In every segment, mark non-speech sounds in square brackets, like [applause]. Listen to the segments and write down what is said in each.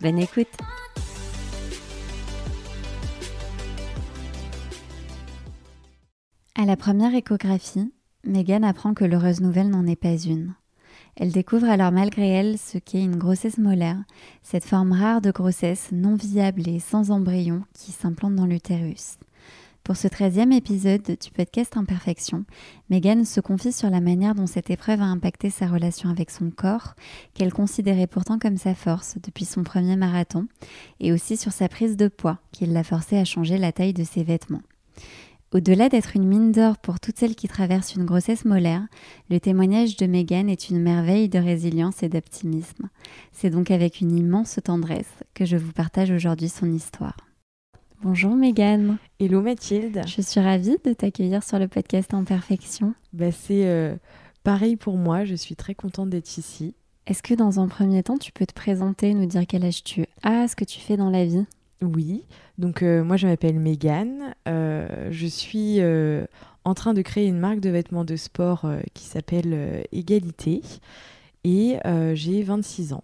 Bonne écoute À la première échographie, Megan apprend que l'heureuse nouvelle n'en est pas une. Elle découvre alors malgré elle ce qu'est une grossesse molaire, cette forme rare de grossesse non viable et sans embryon qui s'implante dans l'utérus. Pour ce treizième épisode du podcast Imperfection, Megan se confie sur la manière dont cette épreuve a impacté sa relation avec son corps, qu'elle considérait pourtant comme sa force depuis son premier marathon, et aussi sur sa prise de poids, qui l'a forcée à changer la taille de ses vêtements. Au-delà d'être une mine d'or pour toutes celles qui traversent une grossesse molaire, le témoignage de Megan est une merveille de résilience et d'optimisme. C'est donc avec une immense tendresse que je vous partage aujourd'hui son histoire. Bonjour Mégane. Hello Mathilde. Je suis ravie de t'accueillir sur le podcast Imperfection. Bah, c'est euh, pareil pour moi, je suis très contente d'être ici. Est-ce que dans un premier temps, tu peux te présenter, nous dire quel âge tu as, ce que tu fais dans la vie? Oui, donc euh, moi je m'appelle Mégane, euh, je suis en train de créer une marque de vêtements de sport qui s'appelle Égalité et j'ai 26 ans.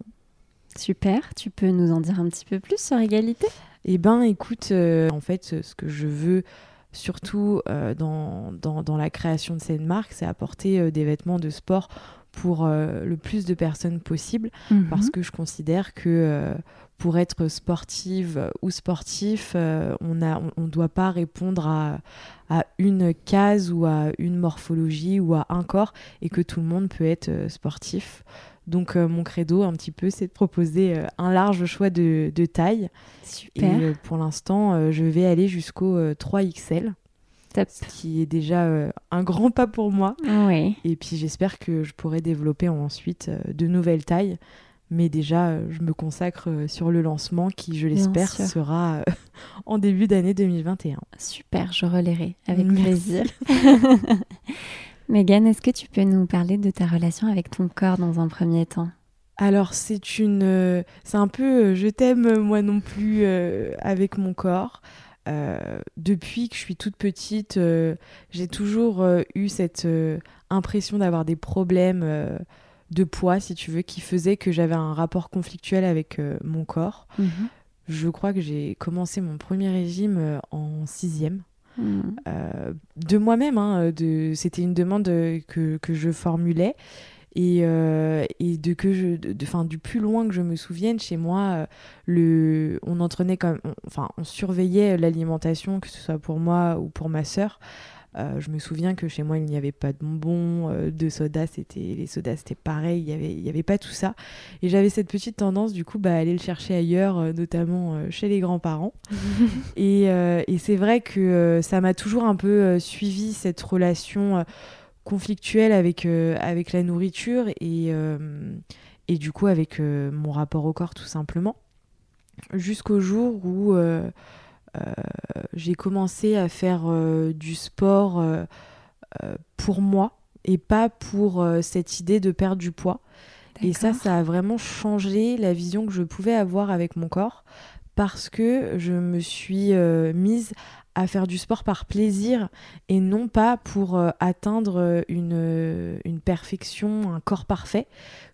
Super, tu peux nous en dire un petit peu plus sur Égalité? Eh ben, écoute, euh, en fait, ce que je veux surtout euh, dans, dans, la création de cette marque, c'est apporter euh, des vêtements de sport pour le plus de personnes possible, mhm. parce que je considère que pour être sportive ou sportif, on ne on, doit pas répondre à, à, une case ou à une morphologie ou à un corps, et que tout le monde peut être sportif. Donc euh, mon credo un petit peu, c'est de proposer euh, un large choix de, de tailles. Super. Et euh, pour l'instant, je vais aller jusqu'au 3XL. Top. Ce qui est déjà un grand pas pour moi. Oui. Et puis j'espère que je pourrai développer ensuite de nouvelles tailles. Mais déjà, je me consacre sur le lancement qui, je l'espère, sera [laughs] en début d'année 2021. Super, je relayerai avec plaisir. [laughs] Megan, est-ce que tu peux nous parler de ta relation avec ton corps dans un premier temps? Alors c'est une, euh, c'est un peu, euh, je t'aime moi non plus euh, avec mon corps. depuis que je suis toute petite, j'ai toujours eu cette impression d'avoir des problèmes de poids, si tu veux, qui faisaient que j'avais un rapport conflictuel avec mon corps. Mhm. Je crois que j'ai commencé mon premier régime en sixième. Euh, de moi-même. Hein, c'était une demande que, que je formulais. Et, euh, que je du plus loin que je me souvienne chez moi euh, on entraînait comme surveillait l'alimentation que ce soit pour moi ou pour ma sœur euh, je me souviens que chez moi, il n'y avait pas de bonbons, euh, de soda, c'était les sodas, c'était pareil, il n'y avait, y avait pas tout ça. Et j'avais cette petite tendance, du coup, bah, à aller le chercher ailleurs, euh, notamment chez les grands-parents. [laughs] et, et c'est vrai que ça m'a toujours un peu suivi cette relation conflictuelle avec, avec la nourriture et, et du coup avec mon rapport au corps, tout simplement. Jusqu'au jour où j'ai commencé à faire euh, du sport euh, pour moi et pas pour cette idée de perdre du poids. Et ça, ça a vraiment changé la vision que je pouvais avoir avec mon corps parce que je me suis mise à faire du sport par plaisir et non pas pour atteindre une, une, perfection, un corps parfait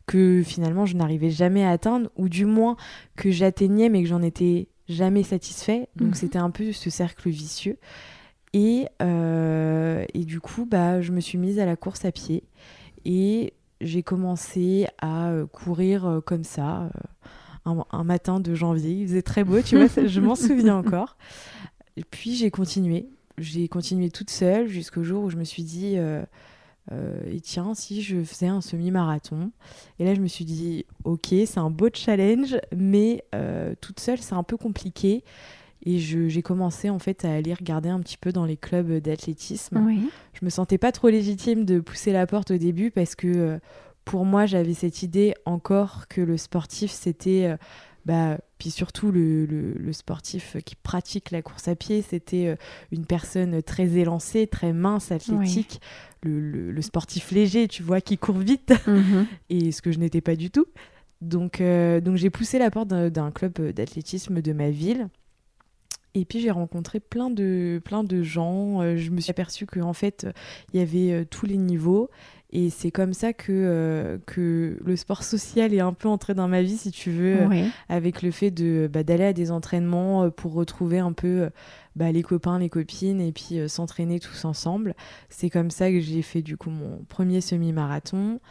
que finalement je n'arrivais jamais à atteindre ou du moins que j'atteignais mais que j'en étais jamais satisfait. Donc mhm. c'était un peu ce cercle vicieux. Et, euh, et, du coup, bah, je me suis mise à la course à pied et j'ai commencé à euh, courir euh, comme ça un, matin de janvier. Il faisait très beau, tu vois, je m'en [laughs] souviens encore. Et puis j'ai continué. J'ai continué toute seule jusqu'au jour où je me suis dit euh, et tiens, si je faisais un semi-marathon. Et là, je me suis dit, ok, c'est un beau challenge, mais euh, toute seule, c'est un peu compliqué. Et j'ai commencé en fait à aller regarder un petit peu dans les clubs d'athlétisme. Je me sentais pas trop légitime de pousser la porte au début parce que euh, pour moi, j'avais cette idée encore que le sportif, c'était bah, puis surtout le, le, sportif qui pratique la course à pied, c'était une personne très élancée, très mince, athlétique, le, le, sportif léger, tu vois, qui court vite, mhm. [laughs] et ce que je n'étais pas du tout. Donc, donc j'ai poussé la porte d'un club d'athlétisme de ma ville. Et puis j'ai rencontré plein de, plein de gens. Euh, je me suis aperçue qu'en fait, il y avait euh, tous les niveaux. Et c'est comme ça que, euh, que le sport social est un peu entré dans ma vie, si tu veux, avec le fait de bah, d'aller à des entraînements pour retrouver un peu bah, les copains, les copines, et puis s'entraîner tous ensemble. C'est comme ça que j'ai fait du coup mon premier semi-marathon.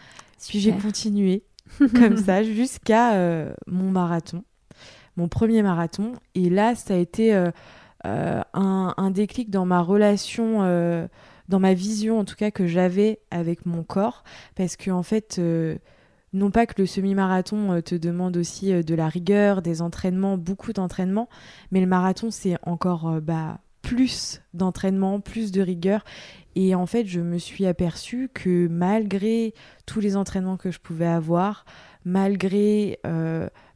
Puis j'ai continué [laughs] comme ça jusqu'à mon marathon mon premier marathon. Et là, ça a été euh, euh, un, déclic dans ma relation, euh, dans ma vision en tout cas que j'avais avec mon corps. Parce que en fait, non pas que le semi-marathon te demande aussi de la rigueur, des entraînements, beaucoup d'entraînements, mais le marathon, c'est encore bah, plus d'entraînement, plus de rigueur. Et en fait, je me suis aperçue que malgré tous les entraînements que je pouvais avoir, malgré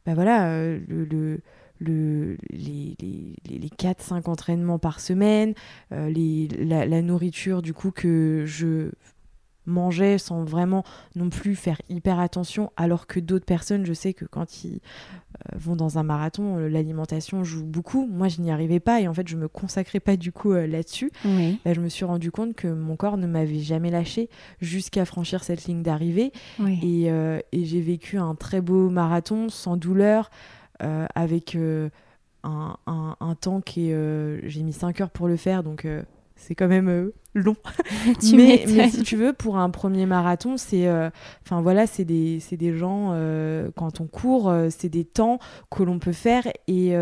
bah voilà, euh, le, le, les, les, les 4-5 entraînements par semaine, euh, les, la, nourriture du coup que je mangeais sans vraiment non plus faire hyper attention, alors que d'autres personnes, je sais que quand ils vont dans un marathon, l'alimentation joue beaucoup. Moi, je n'y arrivais pas et en fait, je me consacrais pas du coup là-dessus. Bah, je me suis rendu compte que mon corps ne m'avait jamais lâché jusqu'à franchir cette ligne d'arrivée. Et, et j'ai vécu un très beau marathon sans douleur. Euh, avec euh, un, un, temps qui est. Euh, j'ai mis 5 heures pour le faire, donc c'est quand même long. [laughs] [laughs] mais, mais, si tu veux, pour un premier marathon, c'est. Enfin voilà, c'est des, des, gens, quand on court, c'est des temps que l'on peut faire et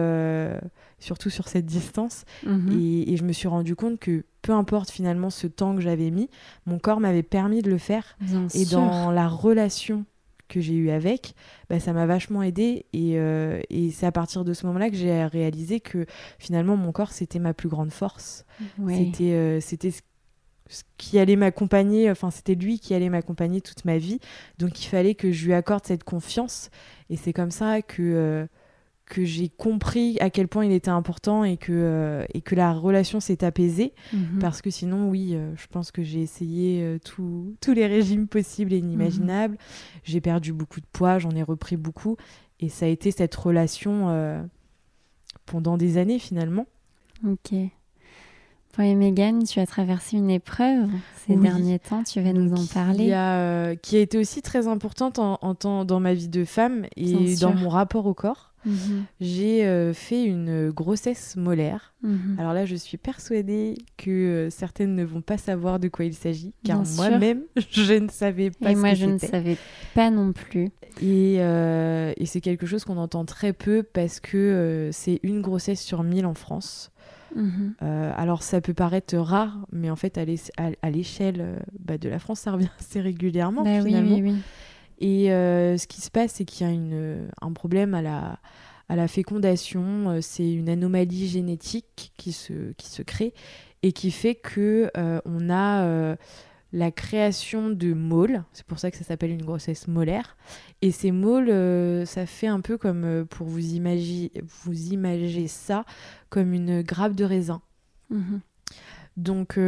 surtout sur cette distance. Mhm. Et, et, je me suis rendu compte que peu importe finalement ce temps que j'avais mis, mon corps m'avait permis de le faire. et dans la relation que j'ai eu avec, bah, ça m'a vachement aidé euh, et, c'est à partir de ce moment-là que j'ai réalisé que finalement mon corps c'était ma plus grande force. C'était euh, c'était ce qui allait m'accompagner, enfin c'était lui qui allait m'accompagner toute ma vie, donc il fallait que je lui accorde cette confiance. Et c'est comme ça que euh, que j'ai compris à quel point il était important et que, euh, et que la relation s'est apaisée. Mhm. Parce que sinon, oui, euh, je pense que j'ai essayé euh, tous les régimes possibles et inimaginables. Mhm. J'ai perdu beaucoup de poids, j'en ai repris beaucoup. Et ça a été cette relation pendant des années finalement. Ok. Pour Megan, tu as traversé une épreuve ces derniers temps, tu vas nous en parler. Qui a, qui a été aussi très importante en, en dans ma vie de femme et dans mon rapport au corps. Mhm. J'ai euh, fait une grossesse molaire. Mhm. Alors là, je suis persuadée que euh, certaines ne vont pas savoir de quoi il s'agit, car moi-même, [laughs] je ne savais pas. Et moi, je ne savais pas non plus. Et, euh, et c'est quelque chose qu'on entend très peu parce que c'est une grossesse sur mille en France. Mhm. alors ça peut paraître rare, mais en fait à l'échelle bah, de la France, ça revient [laughs] assez régulièrement bah finalement. Oui, oui, oui. Et euh, ce qui se passe, c'est qu'il y a une, un problème à la, à la fécondation. Euh, c'est une anomalie génétique qui se, qui se crée et qui fait que euh, on a la création de môles. C'est pour ça que ça s'appelle une grossesse molaire. Et ces môles, ça fait un peu comme pour vous imaginer, vous imaginer ça comme une grappe de raisin. Mhm. Donc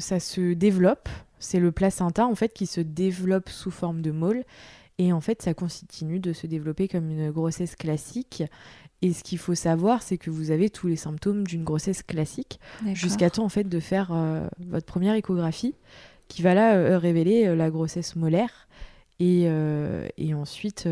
ça se développe c'est le placenta en fait qui se développe sous forme de môle et en fait ça continue de se développer comme une grossesse classique. Et ce qu'il faut savoir, c'est que vous avez tous les symptômes d'une grossesse classique jusqu'à temps en fait de faire euh, votre première échographie qui va là euh, révéler euh, la grossesse molaire et, et ensuite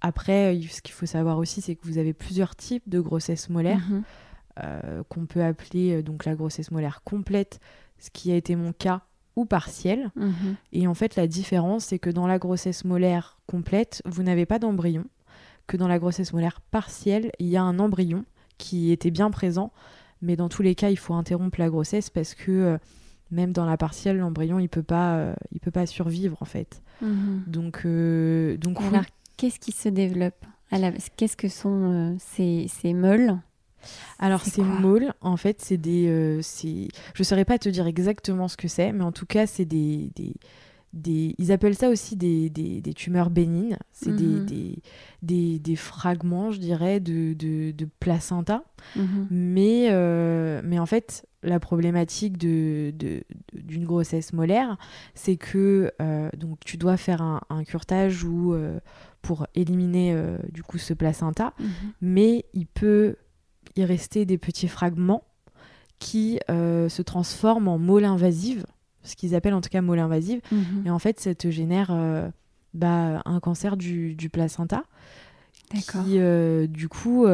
après ce qu'il faut savoir aussi c'est que vous avez plusieurs types de grossesse molaire mhm. qu'on peut appeler donc la grossesse molaire complète, ce qui a été mon cas ou partielle. Mhm. Et en fait, la différence, c'est que dans la grossesse molaire complète, vous n'avez pas d'embryon, que dans la grossesse molaire partielle, il y a un embryon qui était bien présent, mais dans tous les cas, il faut interrompre la grossesse parce que euh, même dans la partielle, l'embryon, il peut pas, euh, il peut pas survivre en fait. Mhm. Donc, euh, donc. Alors, qu'est-ce qui se développe? Qu'est-ce que sont ces, ces meules alors ces moules, en fait, c'est des, euh, je saurais pas te dire exactement ce que c'est, mais en tout cas, c'est des, des, des, ils appellent ça aussi des, des, des tumeurs bénignes. C'est des, Mhm. des, des, des fragments, je dirais, de, de, de placenta. Mhm. Mais, euh, mais en fait, la problématique de, de- d'une grossesse molaire, c'est que euh, donc, tu dois faire un, un curtage ou, euh, pour éliminer du coup ce placenta, Mhm. mais il peut y rester des petits fragments qui euh, se transforment en molle invasive, ce qu'ils appellent en tout cas molle invasive, Mhm. et en fait ça te génère euh, bah, un cancer du, du placenta D'accord. qui euh, du coup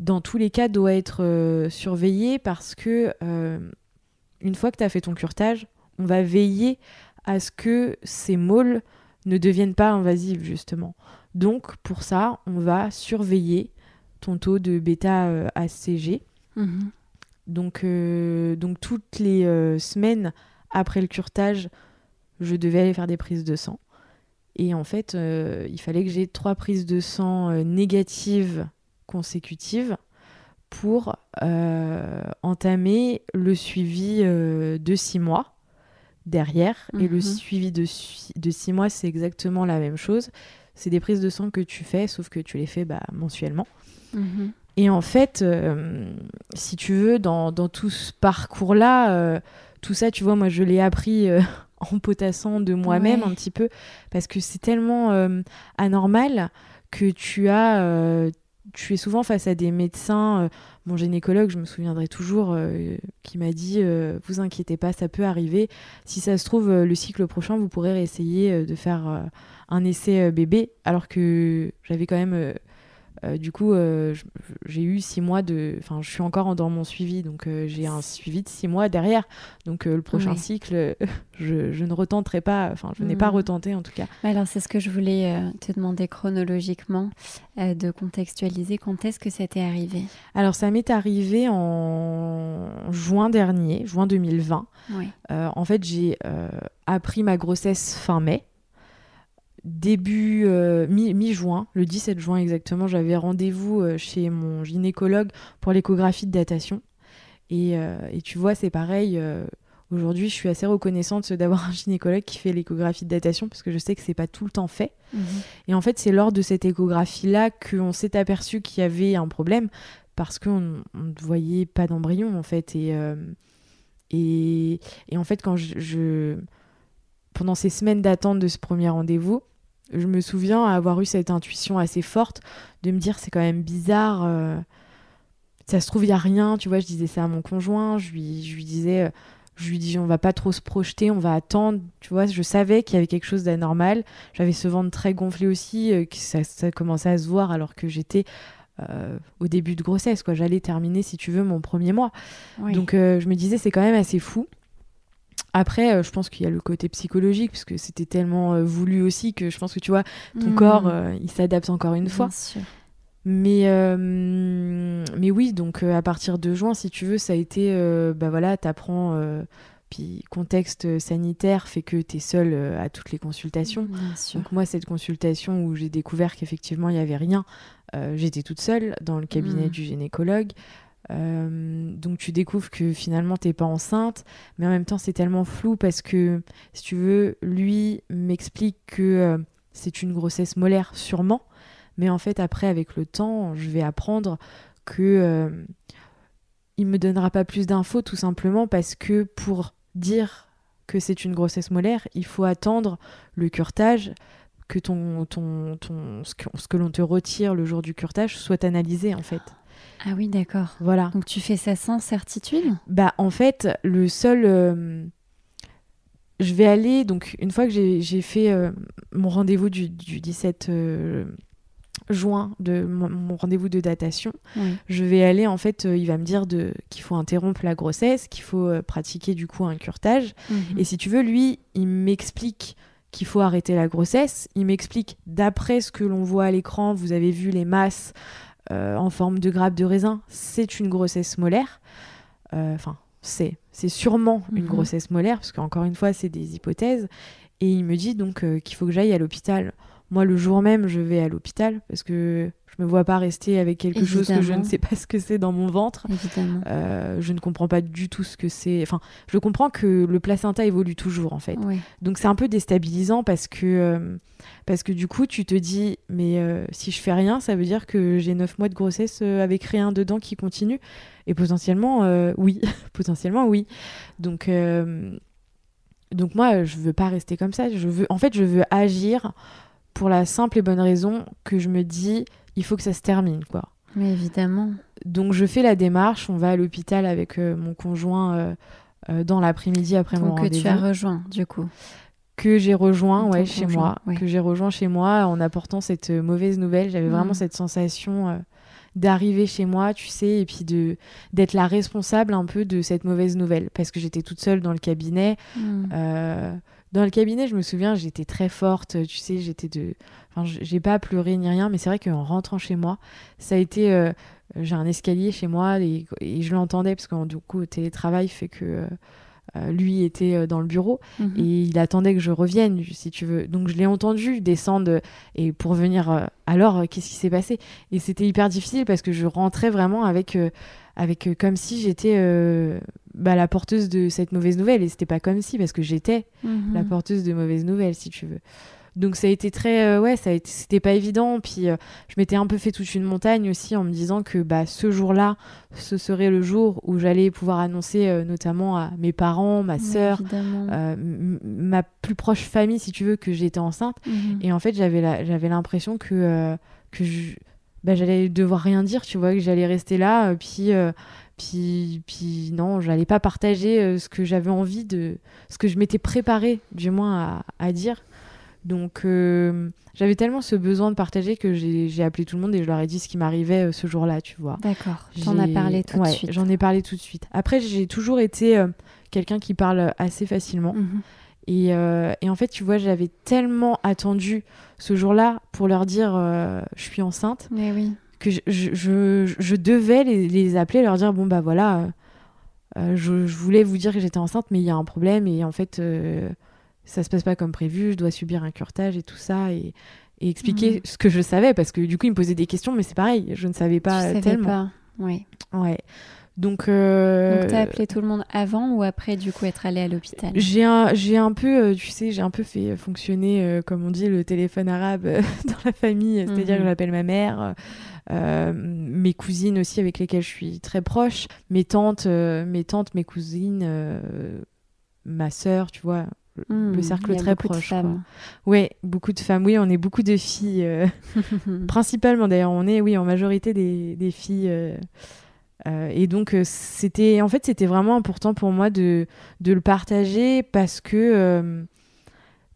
dans tous les cas doit être surveillé parce que une fois que tu as fait ton curtage on va veiller à ce que ces moles ne deviennent pas invasives justement donc pour ça on va surveiller ton taux de bêta euh, HCG Mhm. donc, euh, donc toutes les euh, semaines après le curtage, je devais aller faire des prises de sang. Et en fait, euh, il fallait que j'ai trois prises de sang euh, négatives consécutives pour euh, entamer le suivi de six mois derrière. Et le Mhm. suivi de, sui- de six mois, c'est exactement la même chose. C'est des prises de sang que tu fais, sauf que tu les fais bah, mensuellement. Mhm. Et en fait, euh, si tu veux, dans, dans tout ce parcours-là, euh, tout ça, tu vois, moi, je l'ai appris euh, [laughs] en potassant de moi-même Ouais. un petit peu, parce que c'est tellement anormal que tu as... tu es souvent face à des médecins, mon gynécologue, je me souviendrai toujours, qui m'a dit Vous inquiétez pas, ça peut arriver. Si ça se trouve, le cycle prochain, vous pourrez réessayer de faire un essai euh, bébé. Alors que j'avais quand même euh, euh, du coup, euh, j'ai eu six mois de. Enfin, je suis encore en- dans mon suivi, donc euh, j'ai un suivi de six mois derrière. Donc le prochain cycle, [laughs] je, je ne retenterai pas. Enfin, je n'ai pas Mhm. retenté en tout cas. Alors, c'est ce que je voulais te demander chronologiquement, de contextualiser quand est-ce que ça t'est arrivé? Alors, ça m'est arrivé en juin dernier, juin 2020. Oui. En fait, j'ai appris ma grossesse fin mai. Début euh, mi- mi-juin, le 17 juin exactement, j'avais rendez-vous euh, chez mon gynécologue pour l'échographie de datation. Et, euh, et tu vois, c'est pareil. euh, Aujourd'hui, je suis assez reconnaissante d'avoir un gynécologue qui fait l'échographie de datation parce que je sais que c'est pas tout le temps fait. Mhm. Et en fait, c'est lors de cette échographie-là qu'on s'est aperçu qu'il y avait un problème parce qu'on ne voyait pas d'embryon, en fait. Et, et, et en fait, quand je, je- pendant ces semaines d'attente de ce premier rendez-vous, je me souviens avoir eu cette intuition assez forte de me dire c'est quand même bizarre. euh, ça se trouve, il n'y a rien. Tu vois, je disais ça à mon conjoint. Je lui, je lui disais. euh, je lui dis, on va pas trop se projeter, on va attendre. Tu vois, je savais qu'il y avait quelque chose d'anormal. J'avais ce ventre très gonflé aussi, euh, que ça, ça commençait à se voir alors que j'étais euh, au début de grossesse. quoi. J'allais terminer, si tu veux, mon premier mois. Oui. Donc je me disais, c'est quand même assez fou. Après, euh, je pense qu'il y a le côté psychologique, puisque c'était tellement euh, voulu aussi que je pense que tu vois, ton Mhm. corps, euh, il s'adapte encore une fois. Bien sûr. Mais, euh, mais oui, donc euh, à partir de juin, si tu veux, ça a été, euh, bah voilà, t'apprends, puis contexte sanitaire fait que t'es seule euh, à toutes les consultations. Bien sûr. Donc moi, cette consultation où j'ai découvert qu'effectivement, il n'y avait rien, j'étais toute seule dans le cabinet Mhm. du gynécologue. Donc tu découvres que finalement, t'es pas enceinte, mais en même temps, c'est tellement flou parce que, si tu veux, lui m'explique que euh, c'est une grossesse molaire, sûrement, mais en fait, après, avec le temps, je vais apprendre que euh, il me donnera pas plus d'infos, tout simplement parce que pour dire que c'est une grossesse molaire, il faut attendre le curtage, que ton, ton, ton, ce que, que l'on te retire le jour du curtage soit analysé, en fait. Ah oui, d'accord. Voilà. Donc tu fais ça sans certitude? Bah, en fait, le seul. euh, je vais aller, donc, une fois que j'ai fait euh, mon rendez-vous du, du 17 euh, juin, de mon, mon rendez-vous de datation, Oui. je vais aller, en fait, il va me dire qu'il faut interrompre la grossesse, qu'il faut pratiquer, du coup, un curtage. Mhm. Et si tu veux, lui, il m'explique qu'il faut arrêter la grossesse. Il m'explique, d'après ce que l'on voit à l'écran, vous avez vu les masses euh, en forme de grappes de raisin, c'est une grossesse molaire. Euh, Enfin, c'est, c'est sûrement une Mhm. grossesse molaire, parce qu'encore une fois, c'est des hypothèses. Et il me dit donc euh, qu'il faut que j'aille à l'hôpital. moi, le jour même, je vais à l'hôpital parce que me vois pas rester avec quelque chose que je ne sais pas ce que c'est dans mon ventre. Euh, je ne comprends pas du tout ce que c'est. Enfin, je comprends que le placenta évolue toujours en fait. Donc c'est un peu déstabilisant parce que euh, parce que du coup tu te dis mais euh, si je fais rien, ça veut dire que j'ai 9 mois de grossesse avec rien dedans qui continue et potentiellement oui, [laughs] potentiellement oui. Donc donc moi je veux pas rester comme ça. Je veux en fait je veux agir pour la simple et bonne raison que je me dis il faut que ça se termine, quoi. Mais évidemment. Donc je fais la démarche, on va à l'hôpital avec euh, mon conjoint euh, euh, dans l'après-midi après mon rendez-vous. que tu as rejoint, du coup. Que j'ai rejoint, ouais, chez moi. Que j'ai rejoint chez moi en apportant cette mauvaise nouvelle. J'avais vraiment mm. cette sensation d'arriver chez moi, tu sais, et puis de d'être la responsable un peu de cette mauvaise nouvelle, parce que j'étais toute seule dans le cabinet. Mm. Dans le cabinet, je me souviens, j'étais très forte, tu sais, j'étais de. Enfin, j'ai pas pleuré ni rien, mais c'est vrai qu'en rentrant chez moi, ça a été. Euh, j'ai un escalier chez moi et, je l'entendais parce que du coup, le télétravail fait que. Euh, euh, lui était dans le bureau mhm. et il attendait que je revienne, si tu veux. Donc je l'ai entendu descendre et pour venir. alors, qu'est-ce qui s'est passé? Et c'était hyper difficile parce que je rentrais vraiment avec, avec comme si j'étais bah, la porteuse de cette mauvaise nouvelle. Et c'était pas comme si, parce que j'étais mhm. la porteuse de mauvaise nouvelle, si tu veux. Donc ça a été très euh, ouais ça a été c'était pas évident puis euh, je m'étais un peu fait toute une montagne aussi en me disant que bah ce jour-là ce serait le jour où j'allais pouvoir annoncer euh, notamment à mes parents, ma sœur, ma plus proche famille si tu veux que j'étais enceinte mhm. et en fait j'avais la, j'avais l'impression que que je, bah, j'allais devoir rien dire tu vois que j'allais rester là puis puis, puis non, j'allais pas partager euh, ce que j'avais envie de. ce que je m'étais préparé, du moins, à, à dire. Donc, euh, j'avais tellement ce besoin de partager que j'ai appelé tout le monde et je leur ai dit ce qui m'arrivait euh, ce jour-là, tu vois. D'accord, j'en ai parlé tout de suite. J'en ai parlé tout de suite. Après, j'ai toujours été quelqu'un qui parle assez facilement. Mhm. Et, et, en fait, tu vois, j'avais tellement attendu ce jour-là pour leur dire je suis enceinte. Mais oui que je, je, je devais les, les, appeler, leur dire bon bah voilà, euh, euh, je, voulais vous dire que j'étais enceinte, mais il y a un problème et en fait euh, ça se passe pas comme prévu, je dois subir un curtage et tout ça et, et expliquer mhm. ce que je savais parce que du coup ils me posaient des questions, mais c'est pareil, je ne savais pas tu tellement. Pas. Oui. Ouais. Donc, euh... Donc t'as appelé tout le monde avant ou après du coup être allé à l'hôpital J'ai un, j'ai un peu, tu sais, j'ai un peu fait fonctionner, comme on dit, le téléphone arabe [laughs] dans la famille. C'est-à-dire que mhm. j'appelle ma mère, euh, mes cousines aussi avec lesquelles je suis très proche, mes tantes, euh, mes tantes, mes cousines, euh, ma sœur, tu vois, le hmm, cercle très proche. Oui, beaucoup de femmes. Oui, on est beaucoup de filles, [laughs] principalement d'ailleurs. On est, oui, en majorité des, des filles. Et donc c'était, en fait, c'était vraiment important pour moi de, de le partager parce que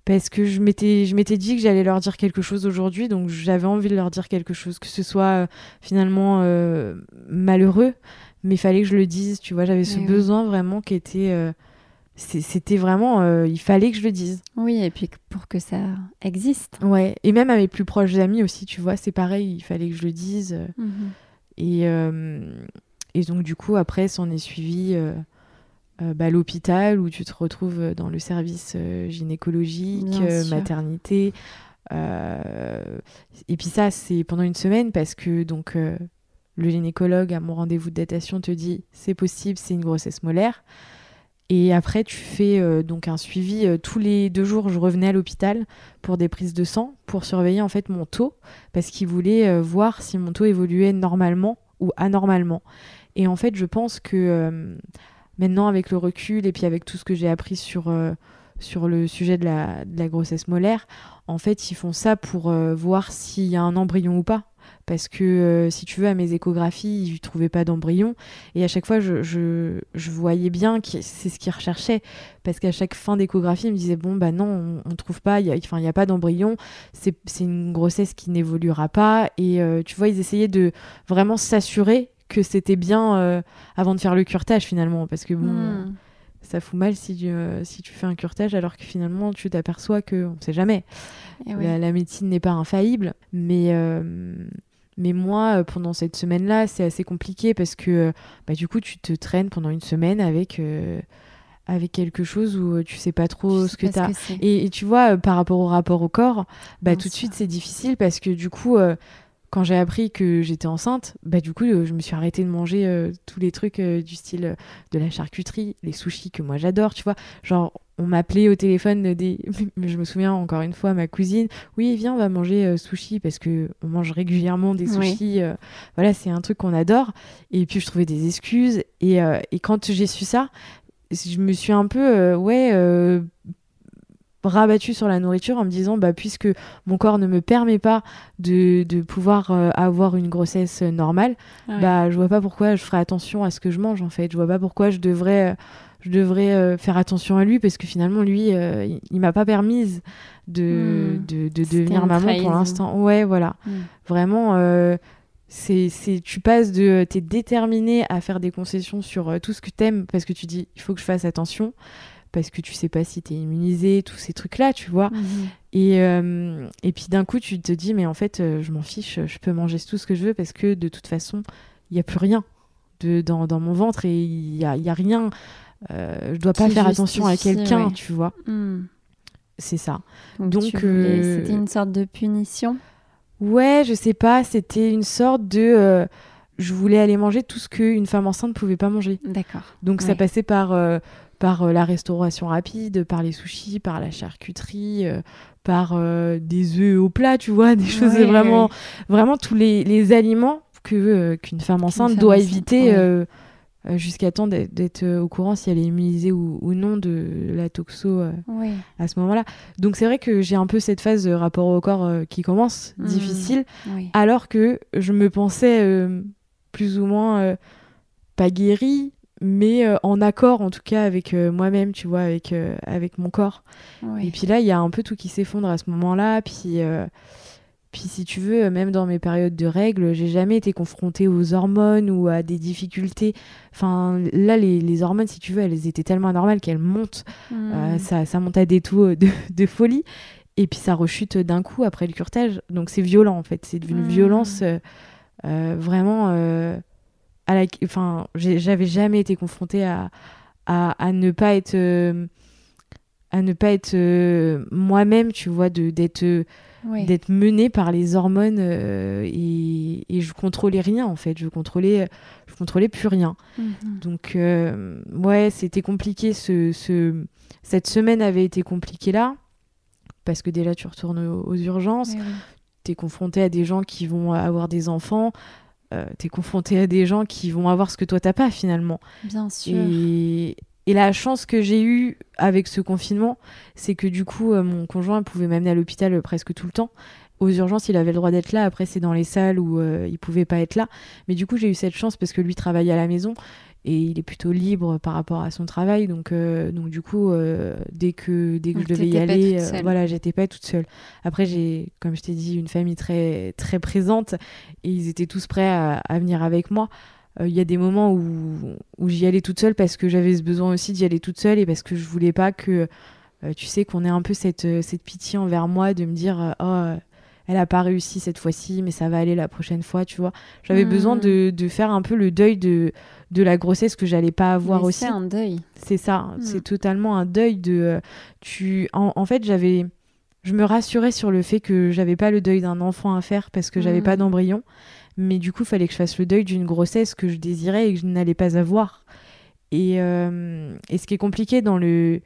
parce que je m'étais je m'étais dit que j'allais leur dire quelque chose aujourd'hui. Donc j'avais envie de leur dire quelque chose que ce soit euh, finalement euh, malheureux mais il fallait que je le dise tu vois. J'avais ce besoin vraiment qui était euh, c'était vraiment il fallait que je le dise. Oui et puis pour que ça existe. Ouais et même à mes plus proches amis aussi tu vois c'est pareil il fallait que je le dise. Mhm. et et donc du coup après s'en est suivi euh, bah, l'hôpital où tu te retrouves dans le service euh, gynécologique, euh, maternité. et puis ça, c'est pendant une semaine parce que donc le gynécologue à mon rendez-vous de datation te dit c'est possible, c'est une grossesse molaire. Et après, tu fais donc un suivi tous les deux jours. Je revenais à l'hôpital pour des prises de sang pour surveiller en fait mon taux parce qu'il voulait voir si mon taux évoluait normalement ou anormalement. Et en fait, je pense que maintenant avec le recul et puis avec tout ce que j'ai appris sur, euh, sur le sujet de la, de la, grossesse molaire, en fait, ils font ça pour euh, voir s'il y a un embryon ou pas. Parce que euh, si tu veux, à mes échographies, ils ne trouvaient pas d'embryon. Et à chaque fois, je, je, je voyais bien que c'est ce qu'ils recherchaient. Parce qu'à chaque fin d'échographie, ils me disaient Bon, bah non, on ne trouve pas, il n'y a, a pas d'embryon. C'est une grossesse qui n'évoluera pas. Et tu vois, ils essayaient de vraiment s'assurer que c'était bien euh, avant de faire le curtage finalement parce que bon hmm. ça fout mal si tu, euh, si tu fais un curtage alors que finalement tu t'aperçois que on sait jamais eh la, médecine n'est pas infaillible mais euh, mais moi pendant cette semaine là c'est assez compliqué parce que bah, du coup tu te traînes pendant une semaine avec avec quelque chose où tu sais pas trop ce que tu as. et, tu vois, par rapport au rapport au corps, bah, tout de suite, c'est difficile parce que du coup, quand j'ai appris que j'étais enceinte, bah du coup, euh, je me suis arrêtée de manger euh, tous les trucs euh, du style de la charcuterie, les sushis que moi j'adore, tu vois. Genre, on m'appelait au téléphone des. [laughs] je me souviens encore une fois, ma cousine, oui, viens, on va manger sushi parce que on mange régulièrement des sushis. voilà, c'est un truc qu'on adore. Et puis je trouvais des excuses. Et, et quand j'ai su ça, je me suis un peu, ouais rabattu sur la nourriture en me disant bah puisque mon corps ne me permet pas de, de pouvoir euh, avoir une grossesse normale bah je vois pas pourquoi je ferais attention à ce que je mange en fait. Je vois pas pourquoi je devrais euh, je devrais euh, faire attention à lui parce que finalement lui il, m'a pas permise de, hmm. de, de devenir maman pour l'instant. Ouais voilà. Hmm. vraiment c'est, c'est tu passes de t'es déterminé à faire des concessions sur tout ce que t'aimes parce que tu dis il faut que je fasse attention parce que tu sais pas si tu es immunisé, tous ces trucs-là, tu vois. Mhm. Et, euh, et puis d'un coup, tu te dis, mais en fait, euh, je m'en fiche, je peux manger tout ce que je veux parce que de toute façon, il n'y a plus rien de, dans, dans, mon ventre et il n'y a, y a, rien. Euh, je dois pas faire attention à quelqu'un, tu vois. Hmm. C'est ça. Donc, c'était une sorte de punition? Ouais, je sais pas, c'était une sorte de je voulais aller manger tout ce qu'une femme enceinte pouvait pas manger. D'accord. Donc ça passait par par euh, la restauration rapide, par les sushis, par la charcuterie, euh, par euh, des œufs au plat, tu vois, [laughs] des choses vraiment, vraiment tous les, aliments que qu'une femme enceinte doit éviter. jusqu'à temps d'être au courant si elle est immunisée ou, non de la toxo à ce moment-là. Donc c'est vrai que j'ai un peu cette phase de rapport au corps qui commence mmh. difficile, alors que je me pensais plus ou moins pas guérie, mais euh, en accord en tout cas avec euh, moi-même, tu vois, avec, euh, avec mon corps. Et puis là, il y a un peu tout qui s'effondre à ce moment-là. Puis, puis si tu veux, même dans mes périodes de règles, j'ai jamais été confrontée aux hormones ou à des difficultés. Enfin, là, les, les hormones, si tu veux, elles étaient tellement anormales qu'elles montent. Hmm. ça, ça monte à des taux de, [laughs] de, folie. Et puis ça rechute d'un coup après le curtage. Donc c'est violent en fait. C'est une hmm. violence vraiment à la, enfin, j'avais jamais été confrontée à, à, ne pas être, euh, à ne pas être euh, moi-même, tu vois, de d'être euh, d'être menée par les hormones et, et, je contrôlais rien en fait, je contrôlais, je contrôlais plus rien. Mhm. Donc ouais, c'était compliqué. Ce, ce, cette semaine avait été compliquée là parce que déjà tu retournes aux, urgences. Tu es confronté à des gens qui vont avoir des enfants, euh, t'es confronté à des gens qui vont avoir ce que toi t'as pas finalement. Bien sûr. Et, la chance que j'ai eue avec ce confinement, c'est que du coup, euh, mon conjoint pouvait m'amener à l'hôpital euh, presque tout le temps. Aux urgences, il avait le droit d'être là. Après, c'est dans les salles où il pouvait pas être là. Mais du coup, j'ai eu cette chance parce que lui travaillait à la maison et il est plutôt libre par rapport à son travail. Donc euh, donc du coup euh, dès que dès que je devais y aller euh, voilà j'étais pas toute seule. Après j'ai comme je t'ai dit une famille très très présente et ils étaient tous prêts à, venir avec moi. Il y a des moments où, où j'y allais toute seule parce que j'avais ce besoin aussi d'y aller toute seule et parce que je voulais pas que tu sais qu'on ait un peu cette cette pitié envers moi de me dire oh elle a pas réussi cette fois-ci, mais ça va aller la prochaine fois, tu vois. J'avais besoin hmm. de, de, faire un peu le deuil de, de la grossesse que j'allais pas avoir aussi. C'est un deuil. C'est ça, hmm. c'est totalement un deuil de. Euh, tu, en, fait, j'avais, je me rassurais sur le fait que j'avais pas le deuil d'un enfant à faire parce que j'avais pas hmm. d'embryon, mais du coup, il fallait que je fasse le deuil d'une grossesse que je désirais et que je n'allais pas avoir. Et, euh, et ce qui est compliqué dans le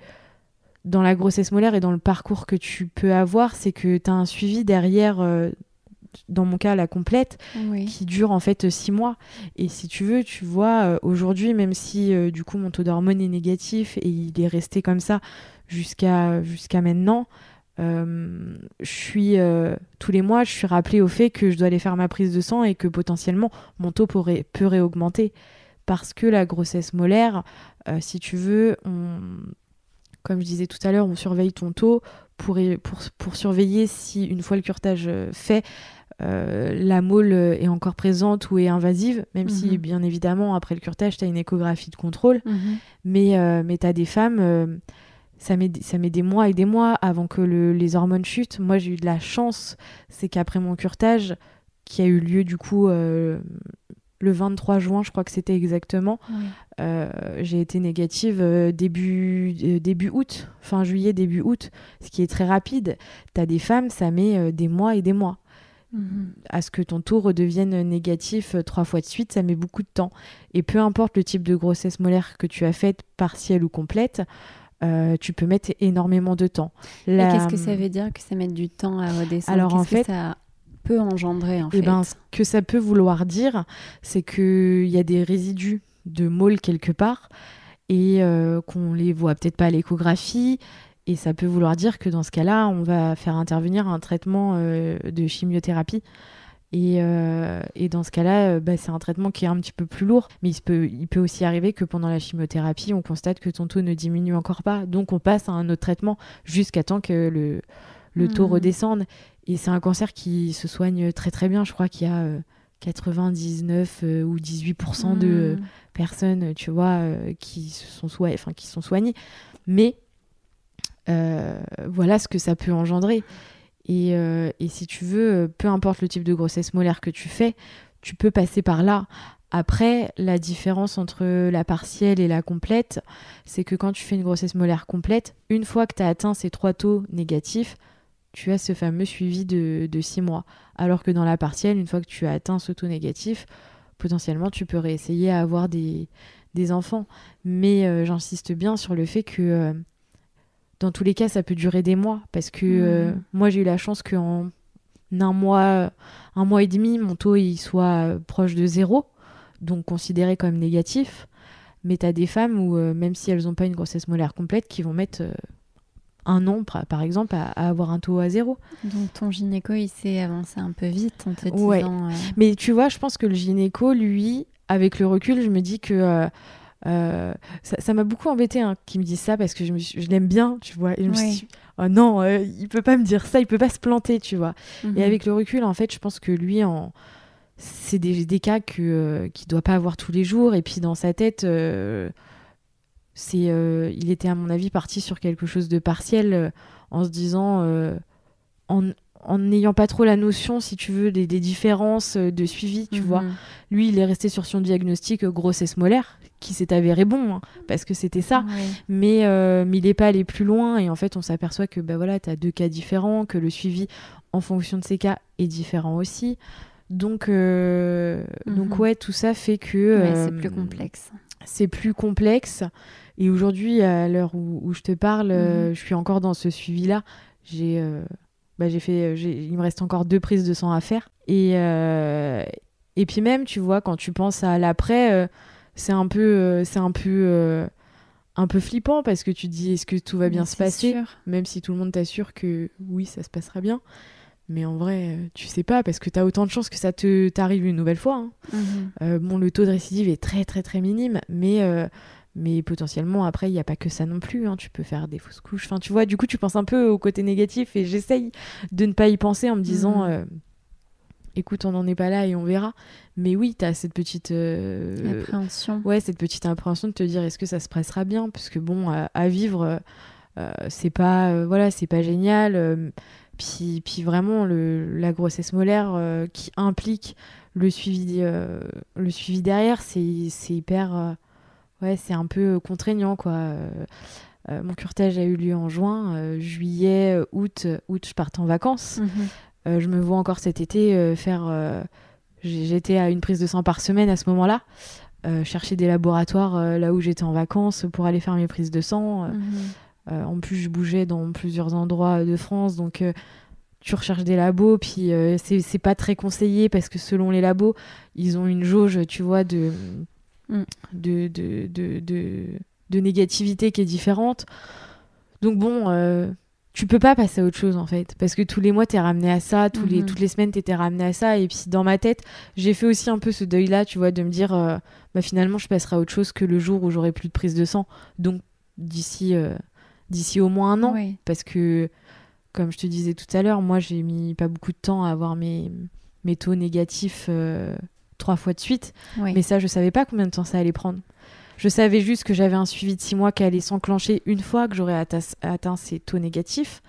dans la grossesse molaire et dans le parcours que tu peux avoir, c'est que tu as un suivi derrière, euh, dans mon cas, la complète, qui dure en fait six mois. Et si tu veux, tu vois, euh, aujourd'hui, même si euh, du coup mon taux d'hormones est négatif et il est resté comme ça jusqu'à jusqu'à maintenant, je suis tous les mois, je suis rappelée au fait que je dois aller faire ma prise de sang et que potentiellement mon taux pourrait, peut réaugmenter. Parce que la grossesse molaire, si tu veux, on comme je disais tout à l'heure, on surveille ton taux pour, pour, pour, surveiller si, une fois le curtage euh, fait, euh, la mole est encore présente ou est invasive, même si, mhm. bien évidemment, après le curtage, tu as une échographie de contrôle. Mhm. Mais, euh, mais tu as des femmes, ça, met, ça met des mois et des mois avant que les hormones chutent. Moi, j'ai eu de la chance, c'est qu'après mon curtage, qui a eu lieu du coup le 23 juin, je crois que c'était exactement. Euh, j'ai été négative euh, début, euh, début août, fin juillet, début août, ce qui est très rapide. Tu as des femmes, ça met des mois et des mois. Mhm. À ce que ton taux redevienne négatif trois fois de suite, ça met beaucoup de temps. Et peu importe le type de grossesse molaire que tu as faite, partielle ou complète, tu peux mettre énormément de temps. Qu'est-ce que ça veut dire que ça met du temps à redescendre? Alors en fait, ça peut engendrer en et eh ben, ce que ça peut vouloir dire, c'est qu'il y a des résidus de molle quelque part et euh, qu'on les voit peut-être pas à l'échographie. Et ça peut vouloir dire que dans ce cas-là, on va faire intervenir un traitement euh, de chimiothérapie. Et, euh, et, dans ce cas-là, bah, c'est un traitement qui est un petit peu plus lourd. Mais il peut, il peut aussi arriver que pendant la chimiothérapie, on constate que ton taux ne diminue encore pas. Donc on passe à un autre traitement jusqu'à temps que le, le taux mmh. redescende. Et c'est un cancer qui se soigne très très bien. Je crois qu'il y a 99 ou 18% de mmh personnes, tu vois, euh, qui, sont enfin, qui sont soignées. Mais euh, voilà ce que ça peut engendrer. Et, euh, et, si tu veux, peu importe le type de grossesse molaire que tu fais, tu peux passer par là. Après, la différence entre la partielle et la complète, c'est que quand tu fais une grossesse molaire complète, une fois que tu as atteint ces trois taux négatifs, tu as ce fameux suivi de, de six mois. Alors que dans la partielle, une fois que tu as atteint ce taux négatif, potentiellement tu peux réessayer à avoir des, des enfants. Mais euh, j'insiste bien sur le fait que euh, dans tous les cas, ça peut durer des mois. Parce que euh, mmh. moi, j'ai eu la chance qu'en un mois, un mois et demi, mon taux il soit proche de zéro, donc considéré comme négatif. Mais tu as des femmes où, même si elles n'ont pas une grossesse molaire complète, qui vont mettre un an, par exemple, à, avoir un taux à zéro. Donc ton gynéco, il s'est avancé un peu vite en te disant... Euh, Mais tu vois, je pense que le gynéco, lui, avec le recul, je me dis que... Euh, euh, ça m'a beaucoup embêté hein, qu'il me dise ça parce que je, je l'aime bien, tu vois. Et je me suis dit, oh non, il peut pas me dire ça, il peut pas se planter, tu vois. Et mhm. avec le recul, en fait, je pense que lui, en... c'est des, des, cas que, qu'il doit pas avoir tous les jours. Et puis dans sa tête, c'est, euh, il était à mon avis parti sur quelque chose de partiel euh, en se disant, euh, en n'ayant pas trop la notion, si tu veux, des, différences de suivi, tu vois. Mhm. Lui, il est resté sur son diagnostic grossesse molaire, qui s'est avéré bon, hein, parce que c'était ça. Mais, mais il n'est pas allé plus loin, et en fait, on s'aperçoit que bah, voilà, tu as deux cas différents, que le suivi en fonction de ces cas est différent aussi. Donc, donc mhm. ouais, tout ça fait que... c'est plus complexe. C'est plus complexe. Et aujourd'hui, à l'heure où, je te parle, euh, mhm. je suis encore dans ce suivi-là. J'ai euh, bah, j'ai fait, il me reste encore deux prises de sang à faire. Et, euh, et puis même, tu vois, quand tu penses à l'après, c'est un peu, c'est un peu, un peu flippant parce que tu te dis, est-ce que tout va bien se passer Même si tout le monde t'assure que oui, ça se passera bien. Mais en vrai, tu sais pas parce que tu as autant de chances que ça te t'arrive une nouvelle fois. Hein. Mhm. bon, le taux de récidive est très très très minime, mais mais potentiellement, après, il n'y a pas que ça non plus. Hein. Tu peux faire des fausses couches. Enfin, tu vois, du coup, tu penses un peu au côté négatif et j'essaye de ne pas y penser en me disant mmh. euh, écoute, on n'en est pas là et on verra. Mais oui, tu as cette petite. Euh, appréhension. Ouais, cette petite appréhension de te dire est-ce que ça se passera bien? Parce que bon, à, vivre, euh, c'est pas. voilà, c'est pas génial. Puis, puis, vraiment, le, la grossesse molaire qui implique le suivi, le suivi derrière, c'est hyper ouais, c'est un peu euh, contraignant, quoi. Euh, euh, mon curtage a eu lieu en juin, juillet, août, août, je partais en vacances. Mhm. je me vois encore cet été faire. J'étais à une prise de sang par semaine à ce moment-là. chercher des laboratoires là où j'étais en vacances pour aller faire mes prises de sang. Mhm. en plus, je bougeais dans plusieurs endroits de France, donc tu recherches des labos, puis c'est pas très conseillé parce que selon les labos, ils ont une jauge, tu vois, de Mm. de, de, de, de, négativité qui est différente. Donc bon, euh, tu peux pas passer à autre chose en fait, parce que tous les mois t'es ramené à ça, tous les, mm-hmm. toutes les semaines t'étais ramené à ça, et puis dans ma tête, j'ai fait aussi un peu ce deuil-là, tu vois, de me dire, euh, bah finalement je passerai à autre chose que le jour où j'aurai plus de prise de sang. Donc d'ici euh, d'ici au moins un an, parce que comme je te disais tout à l'heure, moi j'ai mis pas beaucoup de temps à avoir mes, mes taux négatifs trois fois de suite. Mais ça, je savais pas combien de temps ça allait prendre. Je savais juste que j'avais un suivi de six mois qui allait s'enclencher une fois que j'aurais atteint ces taux négatifs.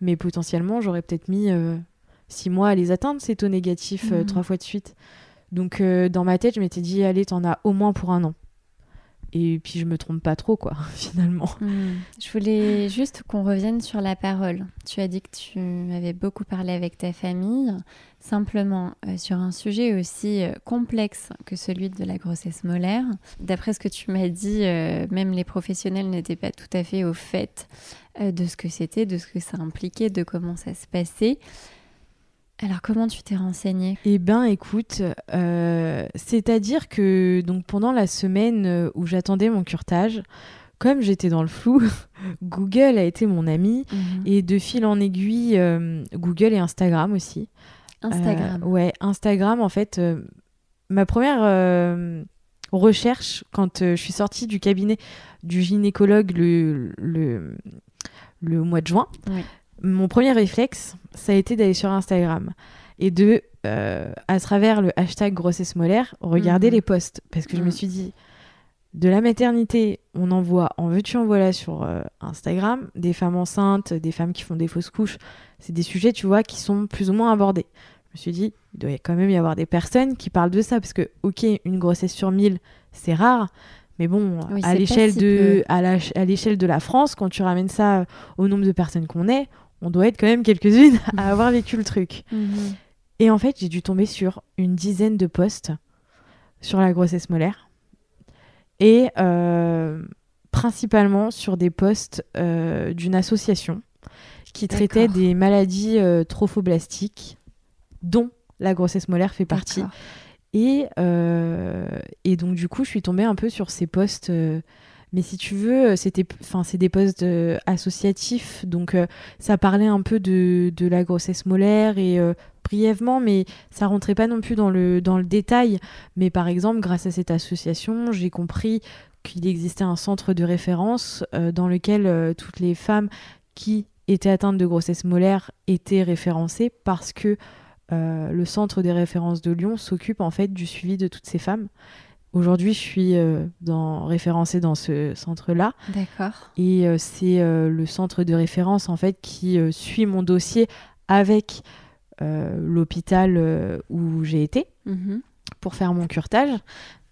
Mais potentiellement, j'aurais peut-être mis euh, six mois à les atteindre, ces taux négatifs, euh, mhm. trois fois de suite. Donc dans ma tête, je m'étais dit, allez, t'en as au moins pour un an et puis je me trompe pas trop quoi [laughs] finalement. Hmm. Je voulais juste qu'on revienne sur la parole. Tu as dit que tu avais beaucoup parlé avec ta famille, simplement euh, sur un sujet aussi euh, complexe que celui de la grossesse molaire. D'après ce que tu m'as dit, euh, même les professionnels n'étaient pas tout à fait au fait de ce que c'était, de ce que ça impliquait, de comment ça se passait. Alors comment tu t'es renseignée? Eh ben écoute, euh, c'est-à-dire que donc pendant la semaine euh, où j'attendais mon curtage, comme j'étais dans le flou, [laughs] Google a été mon ami mhm. et de fil en aiguille, euh, Google et Instagram aussi. Instagram. ouais, Instagram en fait, ma première recherche quand je suis sortie du cabinet du gynécologue le, le, le mois de juin. Oui mon premier réflexe, ça a été d'aller sur Instagram et de, euh, à travers le hashtag grossesse molaire, regarder mhm. les posts. Parce que je me mhm. suis dit, de la maternité, on envoie, en veux-tu, en voilà sur euh, Instagram, des femmes enceintes, des femmes qui font des fausses couches. C'est des sujets, tu vois, qui sont plus ou moins abordés. Je me suis dit, il doit quand même y avoir des personnes qui parlent de ça. Parce que, ok, une grossesse sur mille, c'est rare. Mais bon, à l'échelle de, à l'échelle de la France, quand tu ramènes ça au nombre de personnes qu'on est, on doit être quand même quelques-unes [laughs] à avoir vécu le truc. Mhm. Et en fait, j'ai dû tomber sur une dizaine de posts sur la grossesse molaire. Et euh, principalement sur des posts euh, d'une association qui traitait des maladies euh, trophoblastiques, dont la grossesse molaire fait partie. Et, et, donc, du coup, je suis tombée un peu sur ces posts mais si tu veux, euh, c'était, c'est des postes euh, associatifs, donc euh, ça parlait un peu de, de la grossesse molaire et brièvement, mais ça rentrait pas non plus dans le, dans le détail. Mais par exemple, grâce à cette association, j'ai compris qu'il existait un centre de référence dans lequel toutes les femmes qui étaient atteintes de grossesse molaire étaient référencées parce que le centre des références de Lyon s'occupe en fait du suivi de toutes ces femmes. Aujourd'hui, je suis euh, dans, référencée dans ce centre-là. D'accord. Et euh, c'est euh, le centre de référence en fait qui suit mon dossier avec l'hôpital où j'ai été mhm. pour faire mon curtage.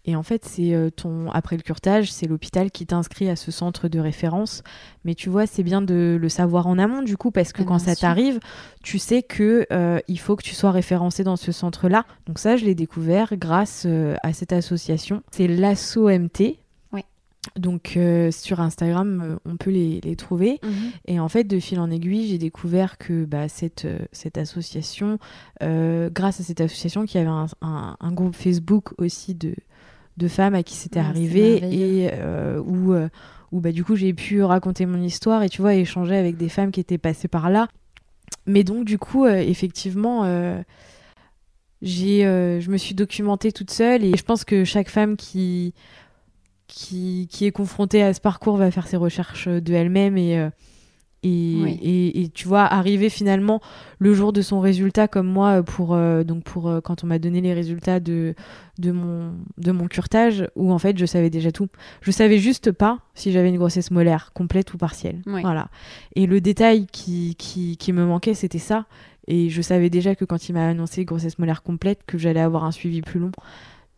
Et en fait, c'est euh, ton après le curtage, c'est l'hôpital qui t'inscrit à ce centre de référence. Mais tu vois, c'est bien de le savoir en amont du coup, parce que ah, quand ça t'arrive, tu sais que euh, il faut que tu sois référencé dans ce centre-là. Donc ça, je l'ai découvert grâce euh, à cette association. C'est l'ASSO-MT. Donc sur Instagram, on peut les, les trouver. Mhm. Et en fait, de fil en aiguille, j'ai découvert que bah, cette, cette association, grâce à cette association, qui avait un, un groupe Facebook aussi de, de femmes à qui c'était arrivé et euh, où, euh, où bah, du coup j'ai pu raconter mon histoire et tu vois échanger avec des femmes qui étaient passées par là. Mais donc du coup euh, effectivement j'ai je me suis documentée toute seule et je pense que chaque femme qui qui, qui est confrontée à ce parcours va faire ses recherches de elle-même et et, tu vois, arriver finalement le jour de son résultat, comme moi, pour, euh, donc pour euh, quand on m'a donné les résultats de, de, mon, de mon curtage, où en fait je savais déjà tout. Je savais juste pas si j'avais une grossesse molaire, complète ou partielle. Voilà. Et le détail qui, qui, qui me manquait, c'était ça. Et je savais déjà que quand il m'a annoncé grossesse molaire complète, que j'allais avoir un suivi plus long.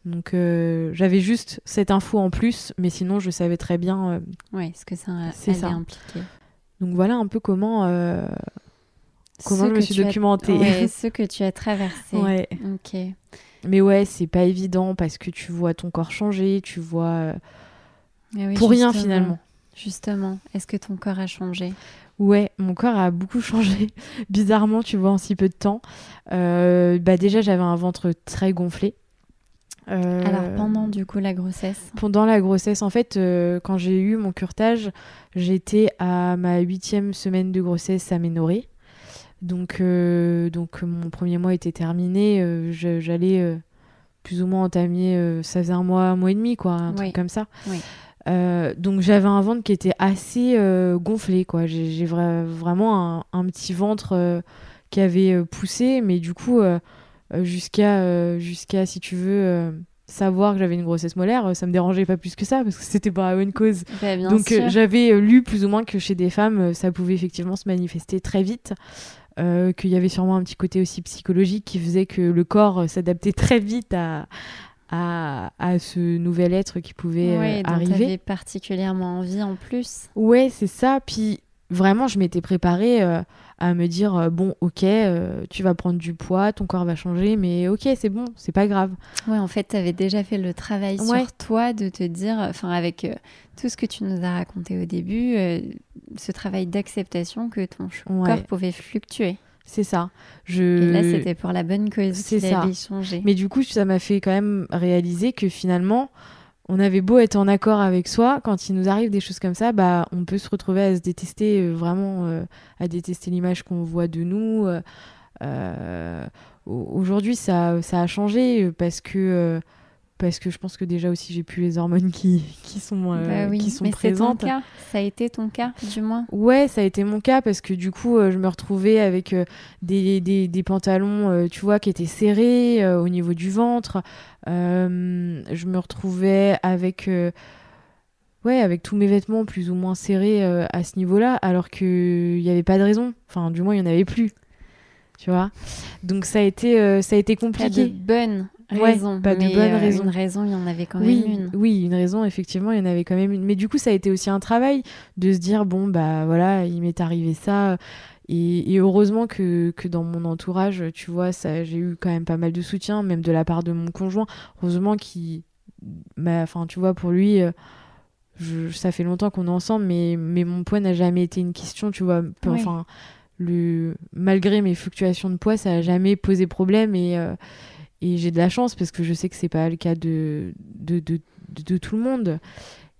Donc euh, j'avais juste cette info en plus, mais sinon je savais très bien. oui, ce que ça allait impliquer. Donc voilà un peu comment, euh, comment je me suis documentée. [laughs] ce que tu as traversé. Ouais. Ok. Mais ouais, c'est pas évident parce que tu vois ton corps changer, tu vois. Euh, pour rien finalement. Justement, est-ce que ton corps a changé? Ouais, mon corps a beaucoup [laughs] changé, bizarrement, tu vois, en si peu de temps. Euh, bah déjà, j'avais un ventre très gonflé. Alors pendant du coup la grossesse Pendant la grossesse, en fait, quand j'ai eu mon curtage, J'étais à ma huitième semaine de grossesse aménorée. Donc, euh, donc mon premier mois était terminé. Euh, j'allais euh, plus ou moins entamer, ça faisait un mois, un mois et demi, quoi, un truc comme ça. donc j'avais un ventre qui était assez gonflé, quoi. J'ai vraiment un, un, petit ventre qui avait poussé, mais du coup, jusqu'à, jusqu'à, si tu veux savoir que j'avais une grossesse molaire, euh, ça me dérangeait pas plus que ça parce que c'était pas une cause. [laughs] Bah, Donc euh, j'avais euh, lu plus ou moins que chez des femmes, ça pouvait effectivement se manifester très vite. qu'il y avait sûrement un petit côté aussi psychologique qui faisait que le corps s'adaptait [laughs] très vite à, à, à, ce nouvel être qui pouvait ouais, euh, arriver. Particulièrement envie en plus. Ouais, c'est ça. Puis vraiment, je m'étais préparée euh, à me dire euh, bon, ok, euh, tu vas prendre du poids, ton corps va changer, mais ok, c'est bon, c'est pas grave. Ouais, en fait, tu avais déjà fait le travail Ouais. sur toi de te dire, enfin, avec tout ce que tu nous as raconté au début, ce travail d'acceptation que ton Ouais. corps pouvait fluctuer. C'est ça. Je... Et là, c'était pour la bonne cause C'est ça. avait changé. Mais du coup, ça m'a fait quand même réaliser que finalement, on avait beau être en accord avec soi, quand il nous arrive des choses comme ça, bah, on peut se retrouver à se détester, euh, vraiment euh, à détester l'image qu'on voit de nous. euh, au- Aujourd'hui, ça, ça a changé parce que, parce que je pense que déjà aussi j'ai plus les hormones qui, qui sont, euh, Bah oui, qui sont mais c'est ton présentes. cas. Ça a été ton cas, du moins. Ouais, ça a été mon cas parce que du coup, euh, je me retrouvais avec euh, des, des, des pantalons, euh, tu vois, qui étaient serrés au niveau du ventre. Je me retrouvais avec, ouais, avec tous mes vêtements plus ou moins serrés à ce niveau-là, alors qu'il n'y avait pas de raison. Enfin, du moins, il n'y en avait plus. Tu vois? Donc, ça a été, ça a été Pas de compliqué. Ouais, pas de mais, bonnes euh, raisons. Une raison, il y en avait quand même Oui, une. oui, une raison, effectivement, il y en avait quand même une. Mais du coup, ça a été aussi un travail de se dire, bon, bah voilà, il m'est arrivé ça. Et, et heureusement que, que dans mon entourage, tu vois, ça, j'ai eu quand même pas mal de soutien, même de la part de mon conjoint. Heureusement qu'il. bah, Enfin, tu vois, pour lui, euh, je- ça fait longtemps qu'on est ensemble, mais, mais mon poids n'a jamais été une question, tu vois. Oui. Enfin, le, malgré mes fluctuations de poids, ça n'a jamais posé problème. Et. euh, et j'ai de la chance parce que je sais que c'est pas le cas de, de, de, de- tout le monde.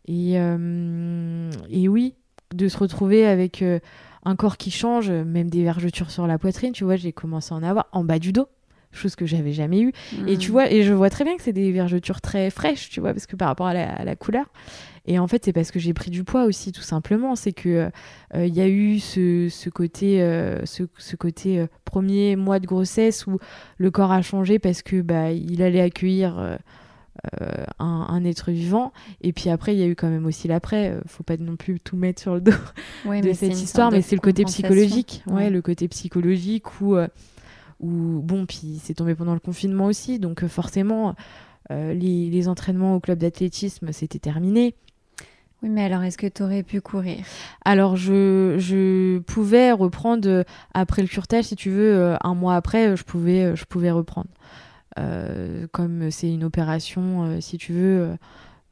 Et, euh, et oui, de se retrouver avec euh, un corps qui change, même des vergetures sur la poitrine, tu vois, j'ai commencé à en avoir en bas du dos, chose que j'avais jamais eu. Et Mm. tu vois, et je vois très bien que c'est des vergetures très fraîches, tu vois, parce que par rapport à la, à la couleur. Et en fait, c'est parce que j'ai pris du poids aussi, tout simplement. C'est que euh, il y a eu ce, ce côté, euh, ce, ce côté euh, premier mois de grossesse où le corps a changé parce que bah il allait accueillir un, un être vivant. Et puis après, il y a eu quand même aussi l'après. Faut pas non plus tout mettre sur le dos Ouais, [laughs] de cette histoire, mais c'est le côté psychologique. Ouais, Ouais. le côté psychologique où, où bon, puis c'est tombé pendant le confinement aussi, donc euh, forcément, euh, les, les entraînements au club d'athlétisme, c'était terminé. Oui, mais alors est-ce que tu aurais pu courir? Alors, je, je pouvais reprendre euh, après le curtage, si tu veux, un mois après, je pouvais, je pouvais reprendre. Euh, comme c'est une opération, si tu veux,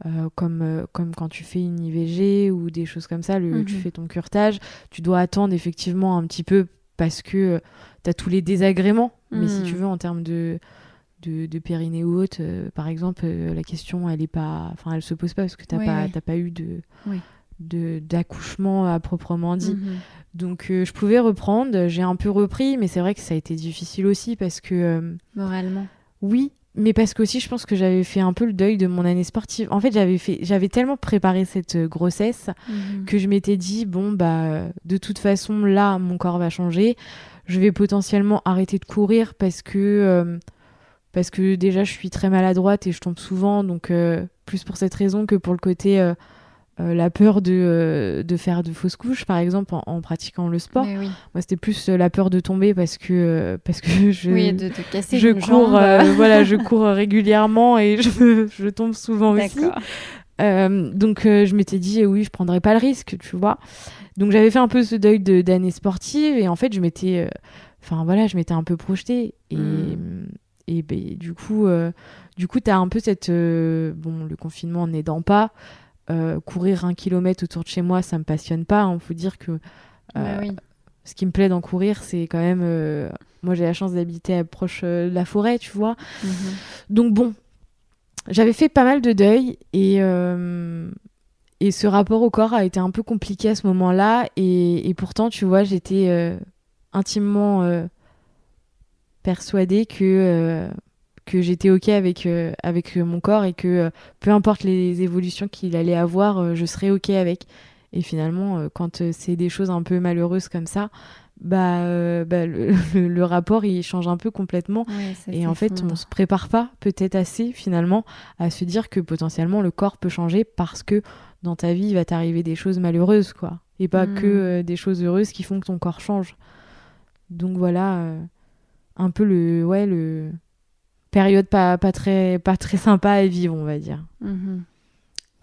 euh, comme, comme quand tu fais une IVG ou des choses comme ça, le, Mhm. tu fais ton curtage, tu dois attendre effectivement un petit peu parce que tu as tous les désagréments. Mais si Mhm. tu veux, en termes de, de, de périnée ou autre, euh, par exemple, euh, la question, elle est pas, enfin, elle se pose pas parce que tu n'as Oui, pas, oui. pas eu de, Oui. de d'accouchement à proprement dit. Mhm. Donc euh, je pouvais reprendre, j'ai un peu repris, mais c'est vrai que ça a été difficile aussi parce que euh, Moralement. oui, mais parce qu'aussi je pense que j'avais fait un peu le deuil de mon année sportive. En fait, j'avais fait j'avais tellement préparé cette euh, grossesse Mhm. que je m'étais dit bon bah de toute façon là mon corps va changer, je vais potentiellement arrêter de courir parce que euh, parce que déjà je suis très maladroite et je tombe souvent donc euh, plus pour cette raison que pour le côté euh, euh, la peur de, euh, de faire de fausses couches par exemple en, en pratiquant le sport. Oui. Moi, c'était plus euh, la peur de tomber parce que, parce que [laughs] je, oui, de te casser je cours, [laughs] voilà, je cours régulièrement et je, [laughs] je tombe souvent aussi. Donc, je m'étais dit, eh oui, je prendrais pas le risque, tu vois. Donc, j'avais fait un peu ce deuil de- d'année sportive et en fait, je m'étais, enfin voilà, je m'étais un peu projetée et, Mm. et ben, du coup, euh, du coup, t'as un peu cette, euh, bon, le confinement n'aidant pas. Euh, courir un kilomètre autour de chez moi, ça me passionne pas. Il faut dire que euh, oui. ce qui me plaît d'en courir, c'est quand même. euh, moi, j'ai la chance d'habiter proche de la forêt, tu vois. Mhm. Donc, bon, j'avais fait pas mal de deuil et, et ce rapport au corps a été un peu compliqué à ce moment-là. Et, et pourtant, tu vois, j'étais intimement persuadée que. Euh, que j'étais ok avec, euh, avec mon corps et que euh, peu importe les évolutions qu'il allait avoir, euh, je serais ok avec. Et finalement, euh, quand euh, c'est des choses un peu malheureuses comme ça, bah, euh, bah, le, [laughs] rapport il change un peu complètement. Ouais, Et en fait, s'effondre. on se prépare pas peut-être assez finalement à se dire que potentiellement le corps peut changer parce que dans ta vie il va t'arriver des choses malheureuses quoi. Et pas Mm. que euh, des choses heureuses qui font que ton corps change. donc voilà, un peu le, ouais, le période pas, pas, très, pas très sympa à vivre, on va dire. Mhm.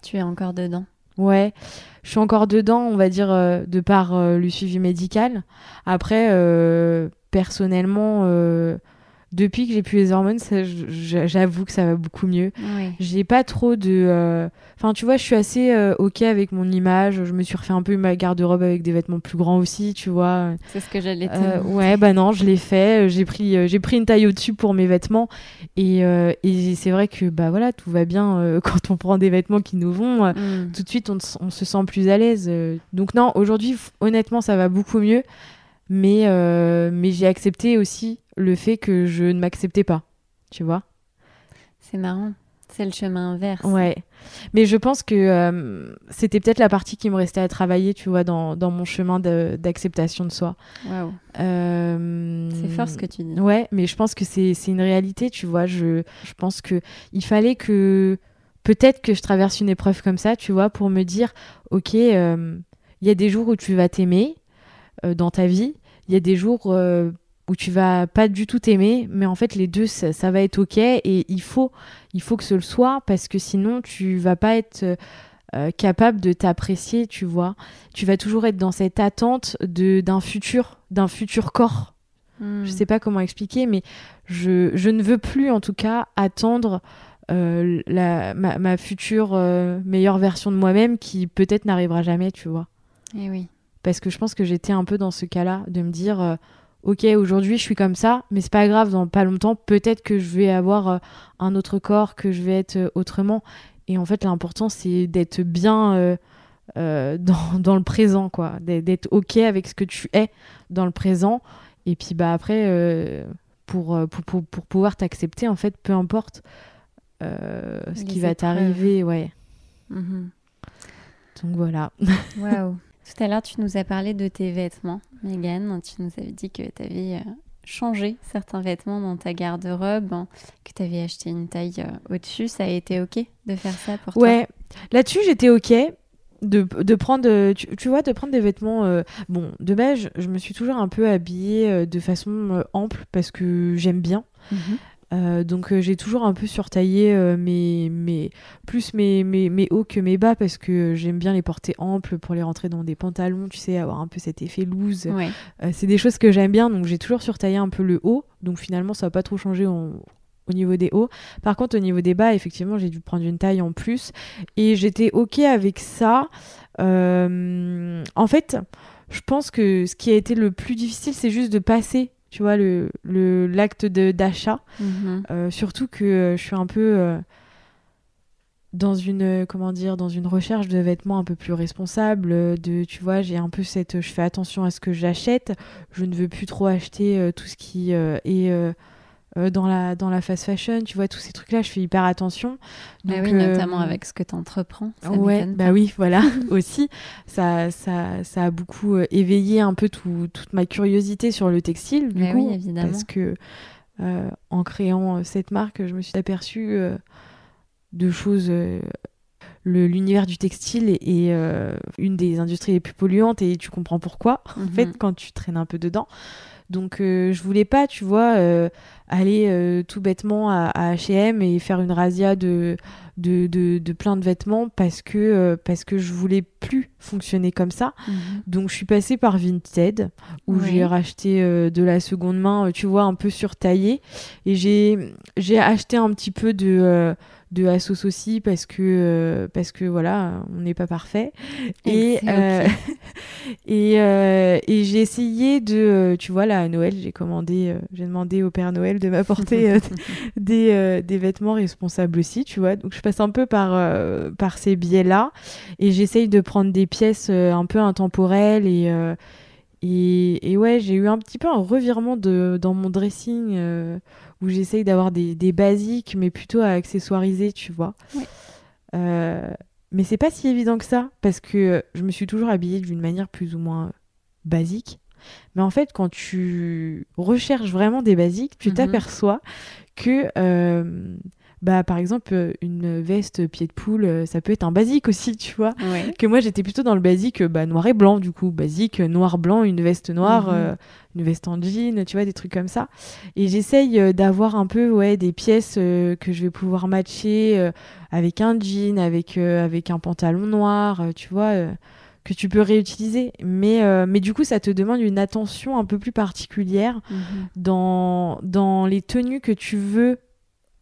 Tu es encore dedans? Ouais, je suis encore dedans, on va dire, de par le suivi médical. Après, personnellement, depuis que j'ai plus les hormones, j'avoue que ça va beaucoup mieux. J'ai pas trop de. Euh, enfin, tu vois, je suis assez euh, ok avec mon image. Je me suis refait un peu ma garde-robe avec des vêtements plus grands aussi, tu vois. C'est ce que j'allais te euh, Ouais, bah non, je l'ai fait. J'ai pris, j'ai pris une taille au-dessus pour mes vêtements. Et, et c'est vrai que, bah voilà, tout va bien [laughs] quand on prend des vêtements qui nous vont. Mm. Tout de suite, on, on, se sent plus à l'aise. Donc, non, aujourd'hui, honnêtement, ça va beaucoup mieux. Mais, mais j'ai accepté aussi le fait que je ne m'acceptais pas, tu vois. C'est marrant. C'est le chemin inverse. Ouais. Mais je pense que euh, c'était peut-être la partie qui me restait à travailler, tu vois, dans, dans mon chemin d'acceptation de, soi. Waouh. Euh, c'est fort ce que tu dis. Ouais, mais je pense que c'est une réalité, tu vois. Je, je pense que il fallait que. Peut-être que je traverse une épreuve comme ça, tu vois, pour me dire ok, euh, il y a des jours où tu vas t'aimer dans ta vie, il y a des jours où tu vas pas du tout t'aimer, mais en fait les deux ça, va être ok et il faut il faut que ce le soit parce que sinon tu vas pas être euh, capable de t'apprécier, tu vois. Tu vas toujours être dans cette attente de d'un futur, d'un futur corps. Hmm. Je sais pas comment expliquer, mais je, je, ne veux plus en tout cas attendre euh, la, ma, future euh, meilleure version de moi-même qui peut-être n'arrivera jamais, tu vois. Et eh oui. Parce que je pense que j'étais un peu dans ce cas-là, de me dire ok, aujourd'hui je suis comme ça, mais c'est pas grave, dans pas longtemps, peut-être que je vais avoir euh, un autre corps, que je vais être euh, autrement. Et en fait, l'important, c'est d'être bien euh, [laughs] dans, dans, le présent, quoi. D'être ok avec ce que tu es dans le présent. Et puis, bah, après, pour, pour, pour, pouvoir t'accepter, en fait, peu importe ce qui va t'arriver, ouais. Mhm. Donc voilà. [laughs] Waouh. Tout à l'heure, tu nous as parlé de tes vêtements, Megan. Tu nous avais dit que tu avais euh, changé certains vêtements dans ta garde-robe, hein, que tu avais acheté une taille euh, au-dessus. Ça a été OK de faire ça pour toi? Ouais, là-dessus, j'étais OK. De, de prendre euh, tu, vois de prendre des vêtements bon de base je me suis toujours un peu habillée de façon ample parce que j'aime bien mhm. Euh, donc euh, j'ai toujours un peu surtaillé euh, mes, mes, plus mes, mes, mes, hauts que mes bas parce que j'aime bien les porter amples pour les rentrer dans des pantalons, tu sais, avoir un peu cet effet loose. c'est des choses que j'aime bien, donc j'ai toujours surtaillé un peu le haut. Donc finalement, ça va pas trop changer au niveau des hauts. Par contre, au niveau des bas, effectivement, j'ai dû prendre une taille en plus. Et j'étais OK avec ça. en fait, je pense que ce qui a été le plus difficile, c'est juste de passer tu vois, le, l'acte d'achat. Mhm. Euh, surtout que euh, je suis un peu euh, dans une, comment dire, dans une recherche de vêtements un peu plus responsable. De, tu vois, j'ai un peu cette, je fais attention à ce que j'achète. Je ne veux plus trop acheter tout ce qui est euh, dans, la, dans la fast fashion, tu vois, tous ces trucs-là, je fais hyper attention. Bah oui, notamment euh, avec ce que tu entreprends. Ouais, bah oui, voilà, [laughs] aussi. Ça, ça, ça a beaucoup euh, éveillé un peu toute ma curiosité sur le textile, du bah coup, oui, évidemment. parce que en créant cette marque, je me suis aperçue de choses l'univers du textile est, une des industries les plus polluantes et tu comprends pourquoi en fait mhm. quand tu traînes un peu dedans donc je voulais pas tu vois aller euh, tout bêtement à, H&M et faire une razzia de, de, de, plein de vêtements parce que, euh, parce que je voulais plus fonctionner comme ça. Mhm. Donc je suis passée par Vinted où j'ai racheté euh, de la seconde main, tu vois, un peu surtaillé. Et j'ai acheté un petit peu de de Asos aussi parce que euh, parce que voilà on n'est pas parfait. Et euh, [laughs] et, euh, et j'ai essayé de tu vois là à Noël j'ai commandé j'ai demandé au Père Noël de m'apporter [laughs] des, des vêtements responsables aussi tu vois. Donc je passe un peu par par ces biais là et j'essaye de prendre des pièces un peu intemporelles et et, et ouais j'ai eu un petit peu un revirement de dans mon dressing où j'essaye d'avoir des, des, basiques, mais plutôt à accessoiriser, tu vois. Euh, mais c'est pas si évident que ça, parce que je me suis toujours habillée d'une manière plus ou moins basique. Mais en fait, quand tu recherches vraiment des basiques, tu mhm. t'aperçois que euh, bah par exemple euh, une veste pied de poule euh, ça peut être un basique aussi tu vois Ouais. que moi j'étais plutôt dans le basique euh, bah, noir et blanc du coup basique euh, noir blanc une veste noire Mhm. euh, une veste en jean tu vois des trucs comme ça et j'essaye euh, d'avoir un peu ouais des pièces euh, que je vais pouvoir matcher euh, avec un jean avec euh, avec un pantalon noir euh, tu vois euh, que tu peux réutiliser mais euh, mais du coup ça te demande une attention un peu plus particulière Mhm. dans, dans les tenues que tu veux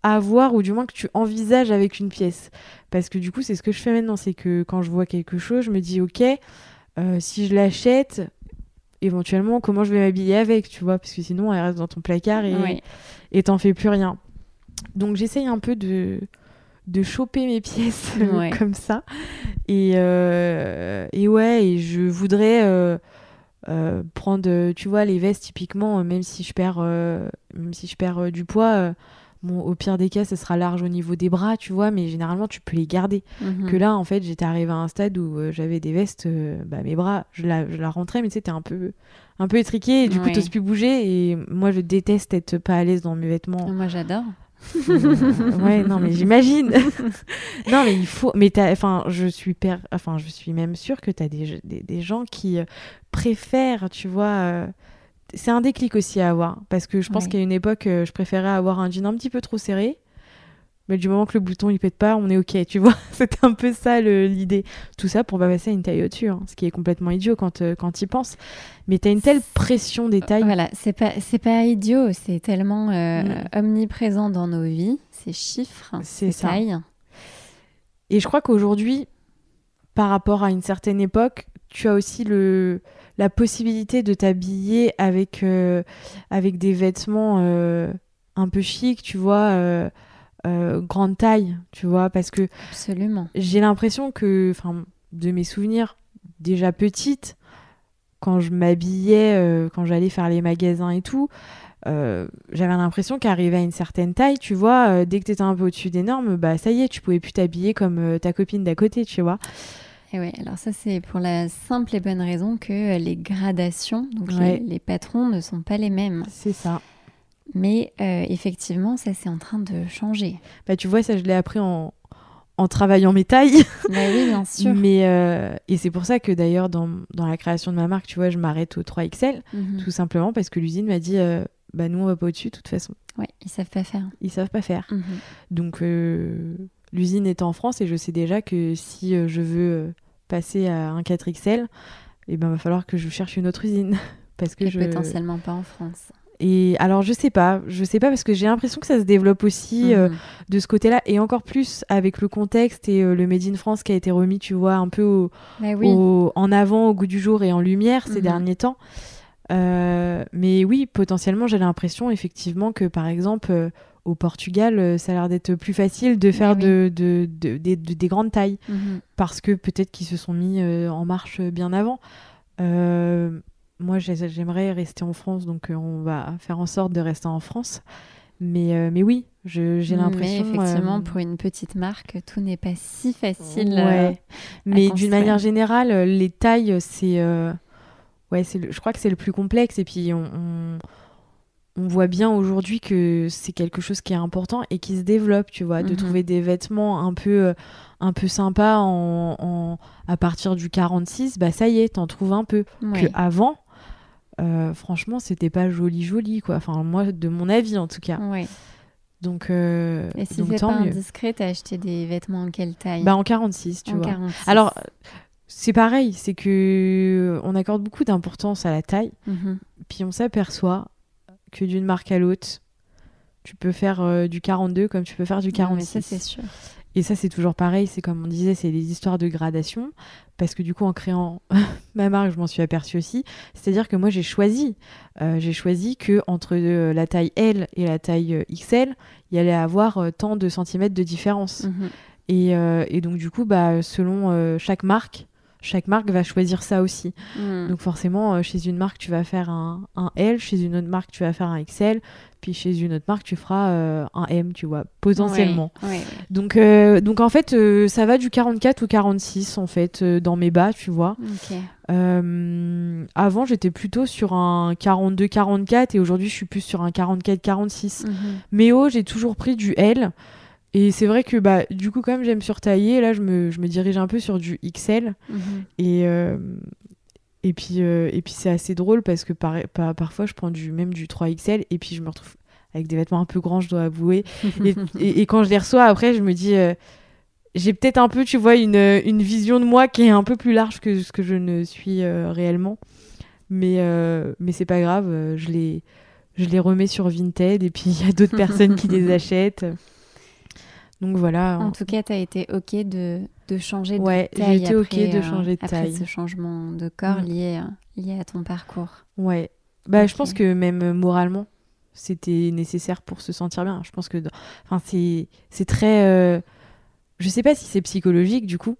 avoir ou du moins que tu envisages avec une pièce. Parce que du coup, c'est ce que je fais maintenant, c'est que quand je vois quelque chose, je me dis, ok, euh, si je l'achète, éventuellement, comment je vais m'habiller avec, tu vois, parce que sinon, elle reste dans ton placard et Ouais. et t'en fais plus rien. Donc j'essaye un peu de de choper mes pièces [laughs] Ouais. comme ça. Et, euh, et ouais, et je voudrais euh, euh, prendre, tu vois, les vestes typiquement, euh, même si je perds, euh, même si je perds du poids, bon, au pire des cas, ça sera large au niveau des bras, tu vois, mais généralement, tu peux les garder. Mhm. Que là, en fait, j'étais arrivée à un stade où euh, j'avais des vestes, euh, bah, mes bras, je la, je la rentrais, mais tu sais, t'es un peu, un peu étriqué, et du coup, Ouais. t'oses plus bouger. Et moi, je déteste être pas à l'aise dans mes vêtements. Moi, j'adore. [laughs] Ouais, non, mais j'imagine. [laughs] non, mais il faut. Mais t'as- enfin, je suis per... enfin, je suis même sûre que t'as des, des, des gens qui euh, préfèrent, tu vois. euh, C'est un déclic aussi à avoir. Parce que je pense Ouais. qu'à une époque, euh, je préférais avoir un jean un petit peu trop serré. Mais du moment que le bouton il pète pas, on est ok, tu vois. [laughs] C'était un peu ça l'idée. Tout ça pour pas passer à une taille au-dessus, hein, ce qui est complètement idiot quand, euh, quand y penses. Mais t'as une telle pression des tailles. Voilà, c'est pas, pas idiot, c'est tellement euh, Mm. omniprésent dans nos vies, ces chiffres, ces ça. tailles. Et je crois qu'aujourd'hui, par rapport à une certaine époque, tu as aussi le, la possibilité de t'habiller avec, euh, avec des vêtements euh, un peu chics, tu vois, euh, grande taille, tu vois, parce que Absolument. j'ai l'impression que, enfin, de mes souvenirs, déjà petite, quand je m'habillais, quand j'allais faire les magasins et tout, euh, j'avais l'impression qu'arrivé à une certaine taille, tu vois, euh, dès que t'étais un peu au-dessus des normes, bah ça y est, tu pouvais plus t'habiller comme euh, ta copine d'à côté, tu vois. Et ouais, alors ça c'est pour la simple et bonne raison que les gradations, donc les- Ouais. les, patrons ne sont pas les mêmes. C'est ça. Mais euh, effectivement, ça c'est en train de changer. Bah tu vois, ça je l'ai appris en, en travaillant mes tailles. [laughs] bah oui, bien sûr. Mais euh, et c'est pour ça que d'ailleurs dans, dans la création de ma marque, tu vois, je m'arrête au 3XL, Mhm. tout simplement parce que l'usine m'a dit, euh, bah nous on va pas au-dessus de toute façon. Ouais, ils savent pas faire. Ils savent pas faire. Mhm. Donc euh, l'usine est en France et je sais déjà que si euh, je veux euh, passer à un 4XL, il ben, va falloir que je cherche une autre usine. [laughs] parce que Et je... potentiellement pas en France. Et alors je sais pas, je sais pas parce que j'ai l'impression que ça se développe aussi euh, Mhm. de ce côté-là et encore plus avec le contexte et euh, le Made in France qui a été remis, tu vois, un peu au, oui. au- en avant, au goût du jour et en lumière ces Mhm. derniers temps. Euh, mais oui, potentiellement, j'ai l'impression effectivement que par exemple au Portugal, euh, ça a l'air d'être plus facile de faire oui. de, de- de- des- de- des grandes tailles Mhm. parce que peut-être qu'ils se sont mis euh, en marche bien avant. Euh, moi, j'ai- j'aimerais rester en France, donc euh, on va faire en sorte de rester en France. Mais, euh, mais oui, j'ai l'impression. effectivement, euh, pour une petite marque, tout n'est pas si facile. Ouais. euh, Mais d'une manière générale, euh, les tailles, c'est. euh, Ouais, le- je crois que c'est le plus complexe. Et puis, on, on, on voit bien aujourd'hui que c'est quelque chose qui est important et qui se développe, tu vois, de Mhm. trouver des vêtements un peu, euh, un peu sympas en, en- à partir du 46. Bah, ça y est, t'en trouves un peu. Que avant, euh, franchement, c'était pas joli, joli, quoi. Enfin, moi, de mon avis, en tout cas. Donc, euh, Et si donc c'est tant pas indiscret, t'as acheté des vêtements en quelle taille? Bah, en 46, tu En vois. 46. Alors, c'est pareil, c'est que on accorde beaucoup d'importance à la taille, Mhm. puis on s'aperçoit que d'une marque à l'autre, tu peux faire euh, du 42 comme tu peux faire du Non, mais 46. ça, c'est sûr. Et ça, c'est toujours pareil, c'est comme on disait, c'est des histoires de gradation, parce que du coup, en créant [laughs] ma marque, je m'en suis aperçue aussi. C'est-à-dire que moi, j'ai choisi, euh, j'ai choisi que entre euh, la taille L et la taille XL, il y allait avoir tant de centimètres de différence. Mhm. Et, et donc, du coup, bah, selon chaque marque, chaque marque va choisir ça aussi. Mhm. Donc, forcément, euh, chez une marque, tu vas faire un, un L, chez une autre marque, tu vas faire un XL, puis chez une autre marque, tu feras euh, un M, tu vois, potentiellement. Ouais, ouais. Donc, euh, donc, en fait, euh, ça va du 44 au 46, en fait, dans mes bas, tu vois. Avant, j'étais plutôt sur un 42-44 et aujourd'hui, je suis plus sur un 44-46. Mhm. Mais haut, j'ai toujours pris du L. Et c'est vrai que bah, du coup, comme j'aime surtailler, là, je me, je me dirige un peu sur du XL. Mhm. Et, euh, et puis, euh, et puis c'est assez drôle parce que par, par- parfois, je prends du, même du 3XL et puis je me retrouve avec des vêtements un peu grands, je dois avouer. [laughs] Et, et- et quand je les reçois, après, je me dis, euh, j'ai peut-être un peu, tu vois, une, une vision de moi qui est un peu plus large que ce que je ne suis réellement. Mais, mais c'est pas grave, je les, je les remets sur Vinted et puis il y a d'autres [laughs] personnes qui les achètent. Donc voilà. En tout cas, tu as été OK de, de changer de Ouais, j'ai taille. été OK après, de euh, changer de après taille. ce changement de corps Mm. lié, lié à ton parcours. Ouais. Bah, je Ok. pense que même euh, moralement, c'était nécessaire pour se sentir bien. Je pense que, enfin, c'est, c'est très, euh, je sais pas si c'est psychologique du coup,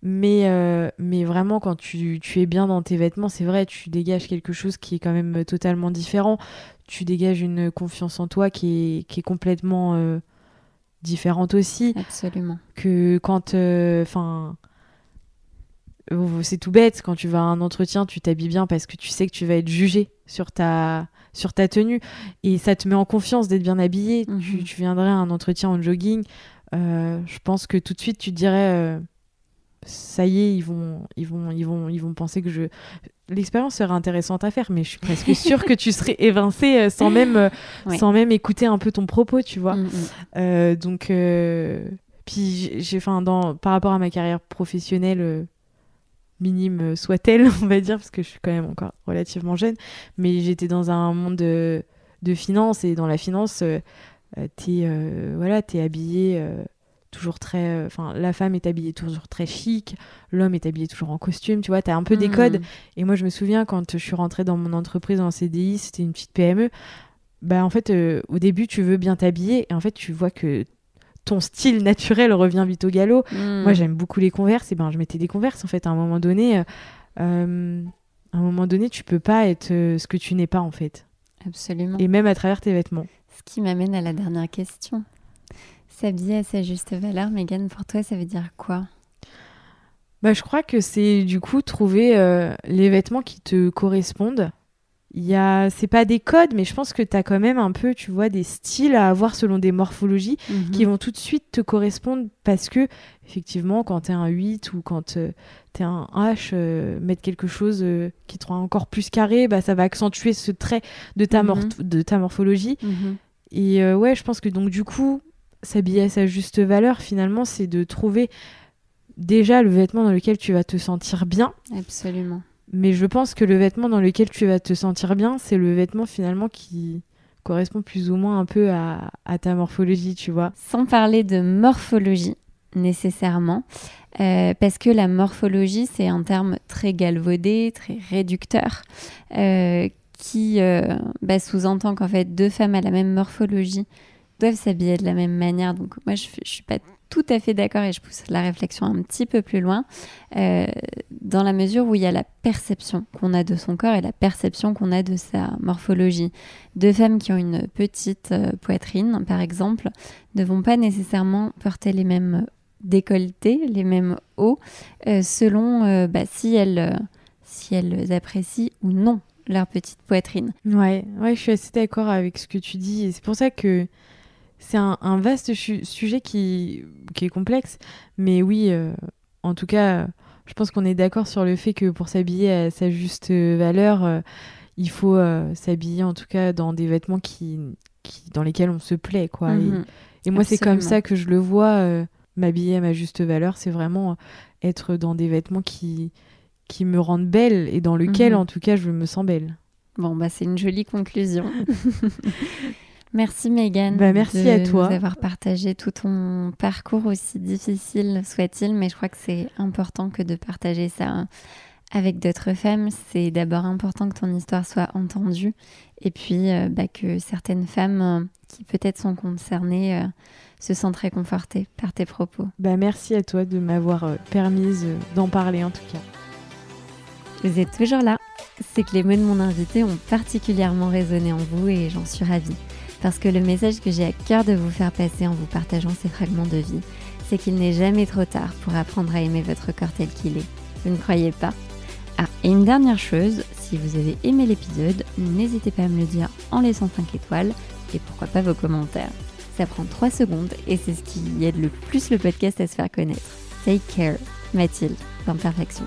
mais, euh, mais vraiment quand tu, tu es bien dans tes vêtements, c'est vrai, tu dégages quelque chose qui est quand même totalement différent. Tu dégages une confiance en toi qui est, qui est complètement euh, différente aussi Absolument. que quand enfin c'est tout bête quand tu vas à un entretien tu t'habilles bien parce que tu sais que tu vas être jugé sur ta sur ta tenue et ça te met en confiance d'être bien habillé Mhm. tu, tu viendrais à un entretien en jogging euh, je pense que tout de suite tu te dirais euh, ça y est ils vont ils vont ils vont ils vont penser que je l'expérience serait intéressante à faire mais je suis presque [laughs] sûre que tu serais évincé euh, sans [laughs] même euh, Ouais. sans même écouter un peu ton propos tu vois Mm, mm. euh, donc, euh, puis j'ai- j'ai, enfin, dans, par rapport à ma carrière professionnelle, euh, minime soit-elle, [laughs] on va dire, parce que je suis quand même encore relativement jeune, mais j'étais dans un monde de, de finance et dans la finance, t'es, voilà, t'es habillé. Toujours très euh, enfin la femme est habillée toujours très chic l'homme est habillé toujours en costume tu vois t'as un peu des Mm. codes et moi, je me souviens quand je suis rentrée dans mon entreprise en CDI, c'était une petite PME. Bah, en fait, euh, au début, tu veux bien t'habiller et en fait, tu vois que ton style naturel revient vite au galop. Mm. Moi, j'aime beaucoup les converses. Et ben, je mettais des converses en fait. À un moment donné, euh, euh, à un moment donné, tu peux pas être euh, ce que tu n'es pas en fait. Absolument. Et même à travers tes vêtements. Ce qui m'amène à la dernière question. S'habiller à sa juste valeur, Megan, pour toi, ça veut dire quoi? Bah, je crois que c'est du coup trouver euh, les vêtements qui te correspondent. Il a, c'est pas des codes, mais je pense que tu as quand même un peu, tu vois, des styles à avoir selon des morphologies qui Mhm. vont tout de suite te correspondre parce que, effectivement, quand tu es un 8 ou quand tu es un H, euh, mettre quelque chose euh, qui te rend encore plus carré, bah, ça va accentuer ce trait de ta, Mhm. morph- de ta morphologie. Mhm. Et euh, ouais, je pense que donc du coup, s'habiller à sa juste valeur, finalement, c'est de trouver déjà le vêtement dans lequel tu vas te sentir bien. Absolument. Mais je pense que le vêtement dans lequel tu vas te sentir bien, c'est le vêtement finalement qui correspond plus ou moins un peu à, à ta morphologie, tu vois. Sans parler de morphologie nécessairement, euh, parce que la morphologie, c'est un terme très galvaudé, très réducteur, euh, qui euh, bah, sous-entend qu'en fait deux femmes à la même morphologie doivent s'habiller de la même manière. Donc moi, je, je suis pas tout à fait d'accord et je pousse la réflexion un petit peu plus loin, euh, dans la mesure où il y a la perception qu'on a de son corps et la perception qu'on a de sa morphologie. Deux femmes qui ont une petite euh, poitrine, par exemple, ne vont pas nécessairement porter les mêmes décolletés, les mêmes hauts, euh, selon euh, bah, si, elles, euh, si elles apprécient ou non leur petite poitrine. Ouais, ouais, je suis assez d'accord avec ce que tu dis. C'est pour ça que c'est un, un vaste sujet qui, qui est complexe. Mais oui, euh, en tout cas, je pense qu'on est d'accord sur le fait que pour s'habiller à sa juste valeur, euh, il faut euh, s'habiller en tout cas dans des vêtements qui, qui, dans lesquels on se plaît. Quoi. Et- Mhm. Et, moi, c'est comme ça que je le vois, euh, m'habiller à ma juste valeur. C'est vraiment euh, être dans des vêtements qui, qui me rendent belle et dans lesquels, Mhm. en tout cas, je me sens belle. Bon, bah, c'est une jolie conclusion. [laughs] merci Megan Bah, merci de à toi. nous avoir partagé tout ton parcours aussi difficile soit-il, mais je crois que c'est important que de partager ça avec d'autres femmes. C'est d'abord important que ton histoire soit entendue et puis euh, bah, que certaines femmes euh, qui peut-être sont concernées euh, se sentent réconfortées par tes propos. Bah, merci à toi de m'avoir permise d'en parler en tout cas. Vous êtes toujours là. C'est que les mots de mon invité ont particulièrement résonné en vous et j'en suis ravie. Parce que le message que j'ai à cœur de vous faire passer en vous partageant ces fragments de vie, c'est qu'il n'est jamais trop tard pour apprendre à aimer votre corps tel qu'il est. Vous ne croyez pas? Ah, et une dernière chose, si vous avez aimé l'épisode, n'hésitez pas à me le dire en laissant 5 étoiles et pourquoi pas vos commentaires. Ça prend 3 secondes et c'est ce qui aide le plus le podcast à se faire connaître. Take care, Mathilde, d'imperfection.